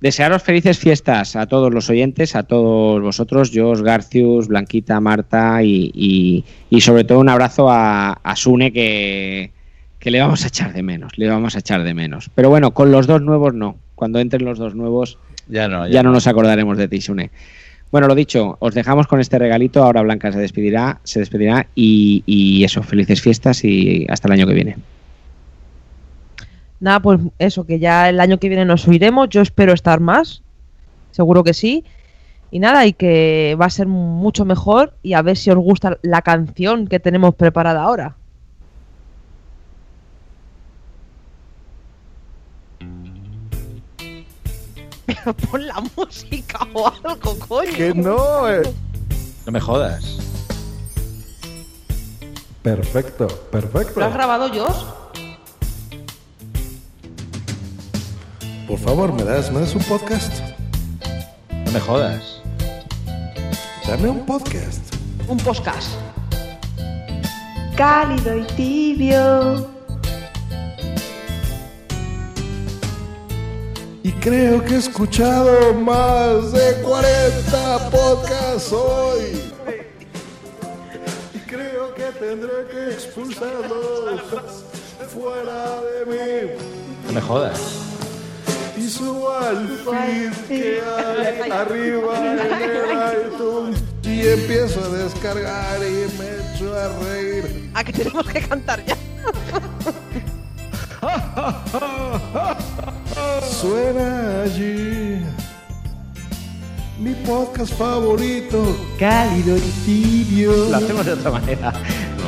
Desearos felices fiestas a todos los oyentes, a todos vosotros, Jos, Garcius, Blanquita, Marta y, y- y sobre todo un abrazo a, a Sune que, que le vamos a echar de menos, le vamos a echar de menos. Pero bueno, con los dos nuevos no. Cuando entren los dos nuevos ya no. ya no nos acordaremos de ti, Sune. Bueno, lo dicho, os dejamos con este regalito. Ahora Blanca se despedirá, se despedirá y, y eso, felices fiestas y hasta el año que viene. Nada, pues eso, que ya el año que viene nos oiremos. Yo espero estar más. Seguro que sí. Y nada, y que va a ser mucho mejor. Y a ver si os gusta la canción que tenemos preparada ahora. Pero (laughs) pon la música o algo, coño. Que no. eh. no me jodas. Perfecto, perfecto. ¿Lo has grabado, Josh? Por favor, ¿me das, ¿me das un podcast? No me jodas. Dame un podcast. Un podcast. cálido y tibio. Y creo que he escuchado más de 40 podcasts hoy. Y creo que tendré que expulsarlos fuera de mí. No me jodas. Y subo al feed que hay arriba en el iTunes. Y empiezo a descargar y me echo a reír. ¿A que tenemos que cantar ya? Suena allí mi podcast favorito, cálido y tibio. Lo hacemos de otra manera.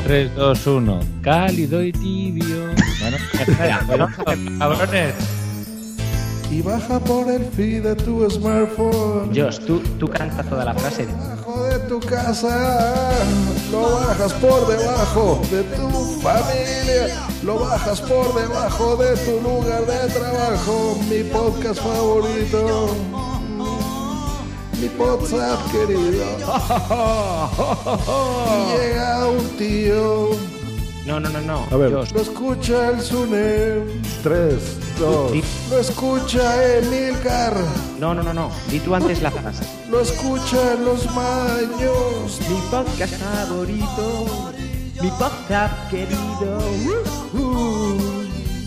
3, 2, 1. Cálido y tibio. Bueno, espera, bueno, (laughs) cabrones. Y baja por el feed de tu smartphone. Josh, tú, tú canta toda la frase. Debajo de tu casa, lo bajas por debajo de tu familia, lo bajas por debajo de tu lugar de trabajo, mi podcast favorito, mi WhatsApp querido. Y llega un tío. No, no, no, no. A ver, Josh, lo escucha el Sune. 3, 2. Lo escucha Emilcar. no, no, no, no. Di tú antes la frase. Lo escuchan los maños. Mi podcast favorito. Mi podcast querido.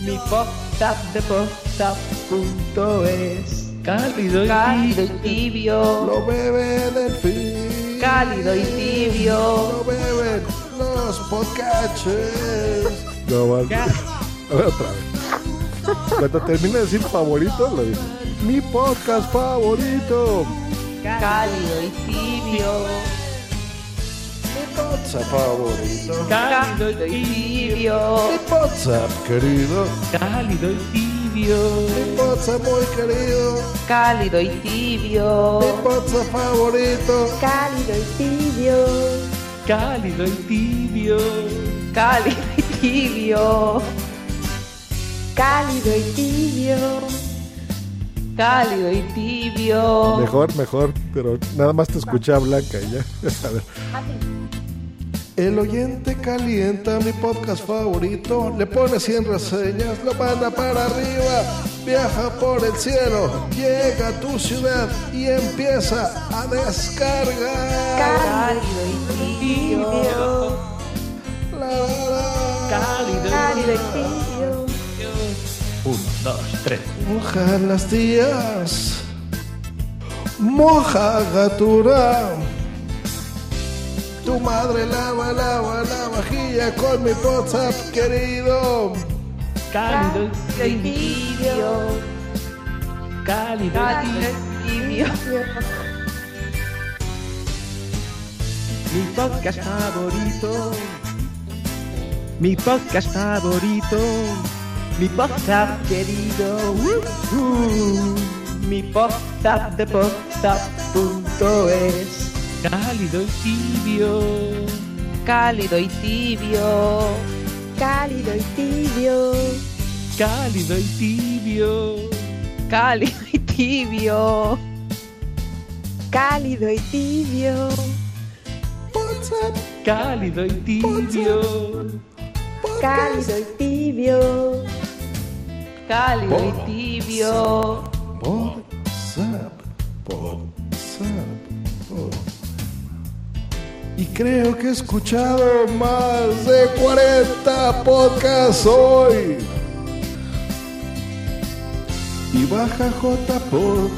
Mi podcast de podcast.es. Cálido y Cálido y tibio. Lo bebe del fin. Cálido y tibio. Lo beben los podcatchers. No, vale. A ver, otra vez. Cuando termine de decir favorito, lo digo. Mi podcast favorito. Cálido y tibio. Mi podcast favorito. Cálido y tibio. Mi podcast querido. Cálido y tibio. Mi podcast muy querido. Cálido y tibio. Mi podcast favorito. Cálido y tibio. Cálido y tibio. Cálido y tibio. Cálido y tibio. cálido y tibio. Mejor, mejor, pero nada más te escuché a Blanca y ya. (laughs) A ver. El oyente calienta mi podcast favorito, le pone 100 reseñas, lo manda para arriba, viaja por el cielo, llega a tu ciudad y empieza a descargar. Cálido tres. Moja las tías, moja gatura. Tu madre lava, lava la vajilla con mi WhatsApp querido. Cálido y tibio. Cálido. Cálido y tibio. Mi podcast favorito. Mi podcast favorito. Mi podcast querido. Uh, uh. Mi podcast de podcast.es. Cálido y tibio. Cálido y tibio. Cálido y tibio. Cálido y tibio. Cálido y tibio. Cálido y tibio. WhatsApp, Cálido y tibio. Cálido y tibio. Cálido y tibio. Y creo que he escuchado más de 40 podcasts hoy. Y baja JPod,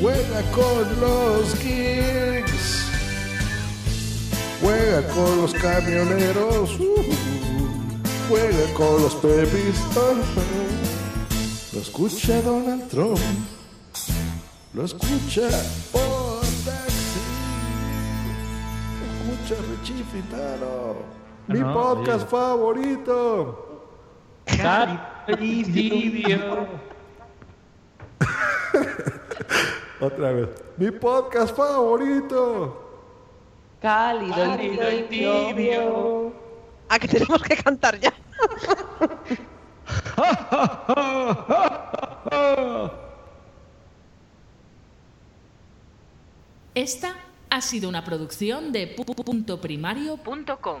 juega con los geeks, juega con los camioneros, uh, juega con los pepis. Lo escucha Donald Trump, lo escucha por taxi, lo escucha Richie Fitaro, mi no, podcast oye. favorito. Cálido y tibio. Otra vez. Mi podcast favorito. Cálido, Cálido y tibio. ¿A que tenemos que cantar ya? Esta ha sido una producción de pu.primario.com.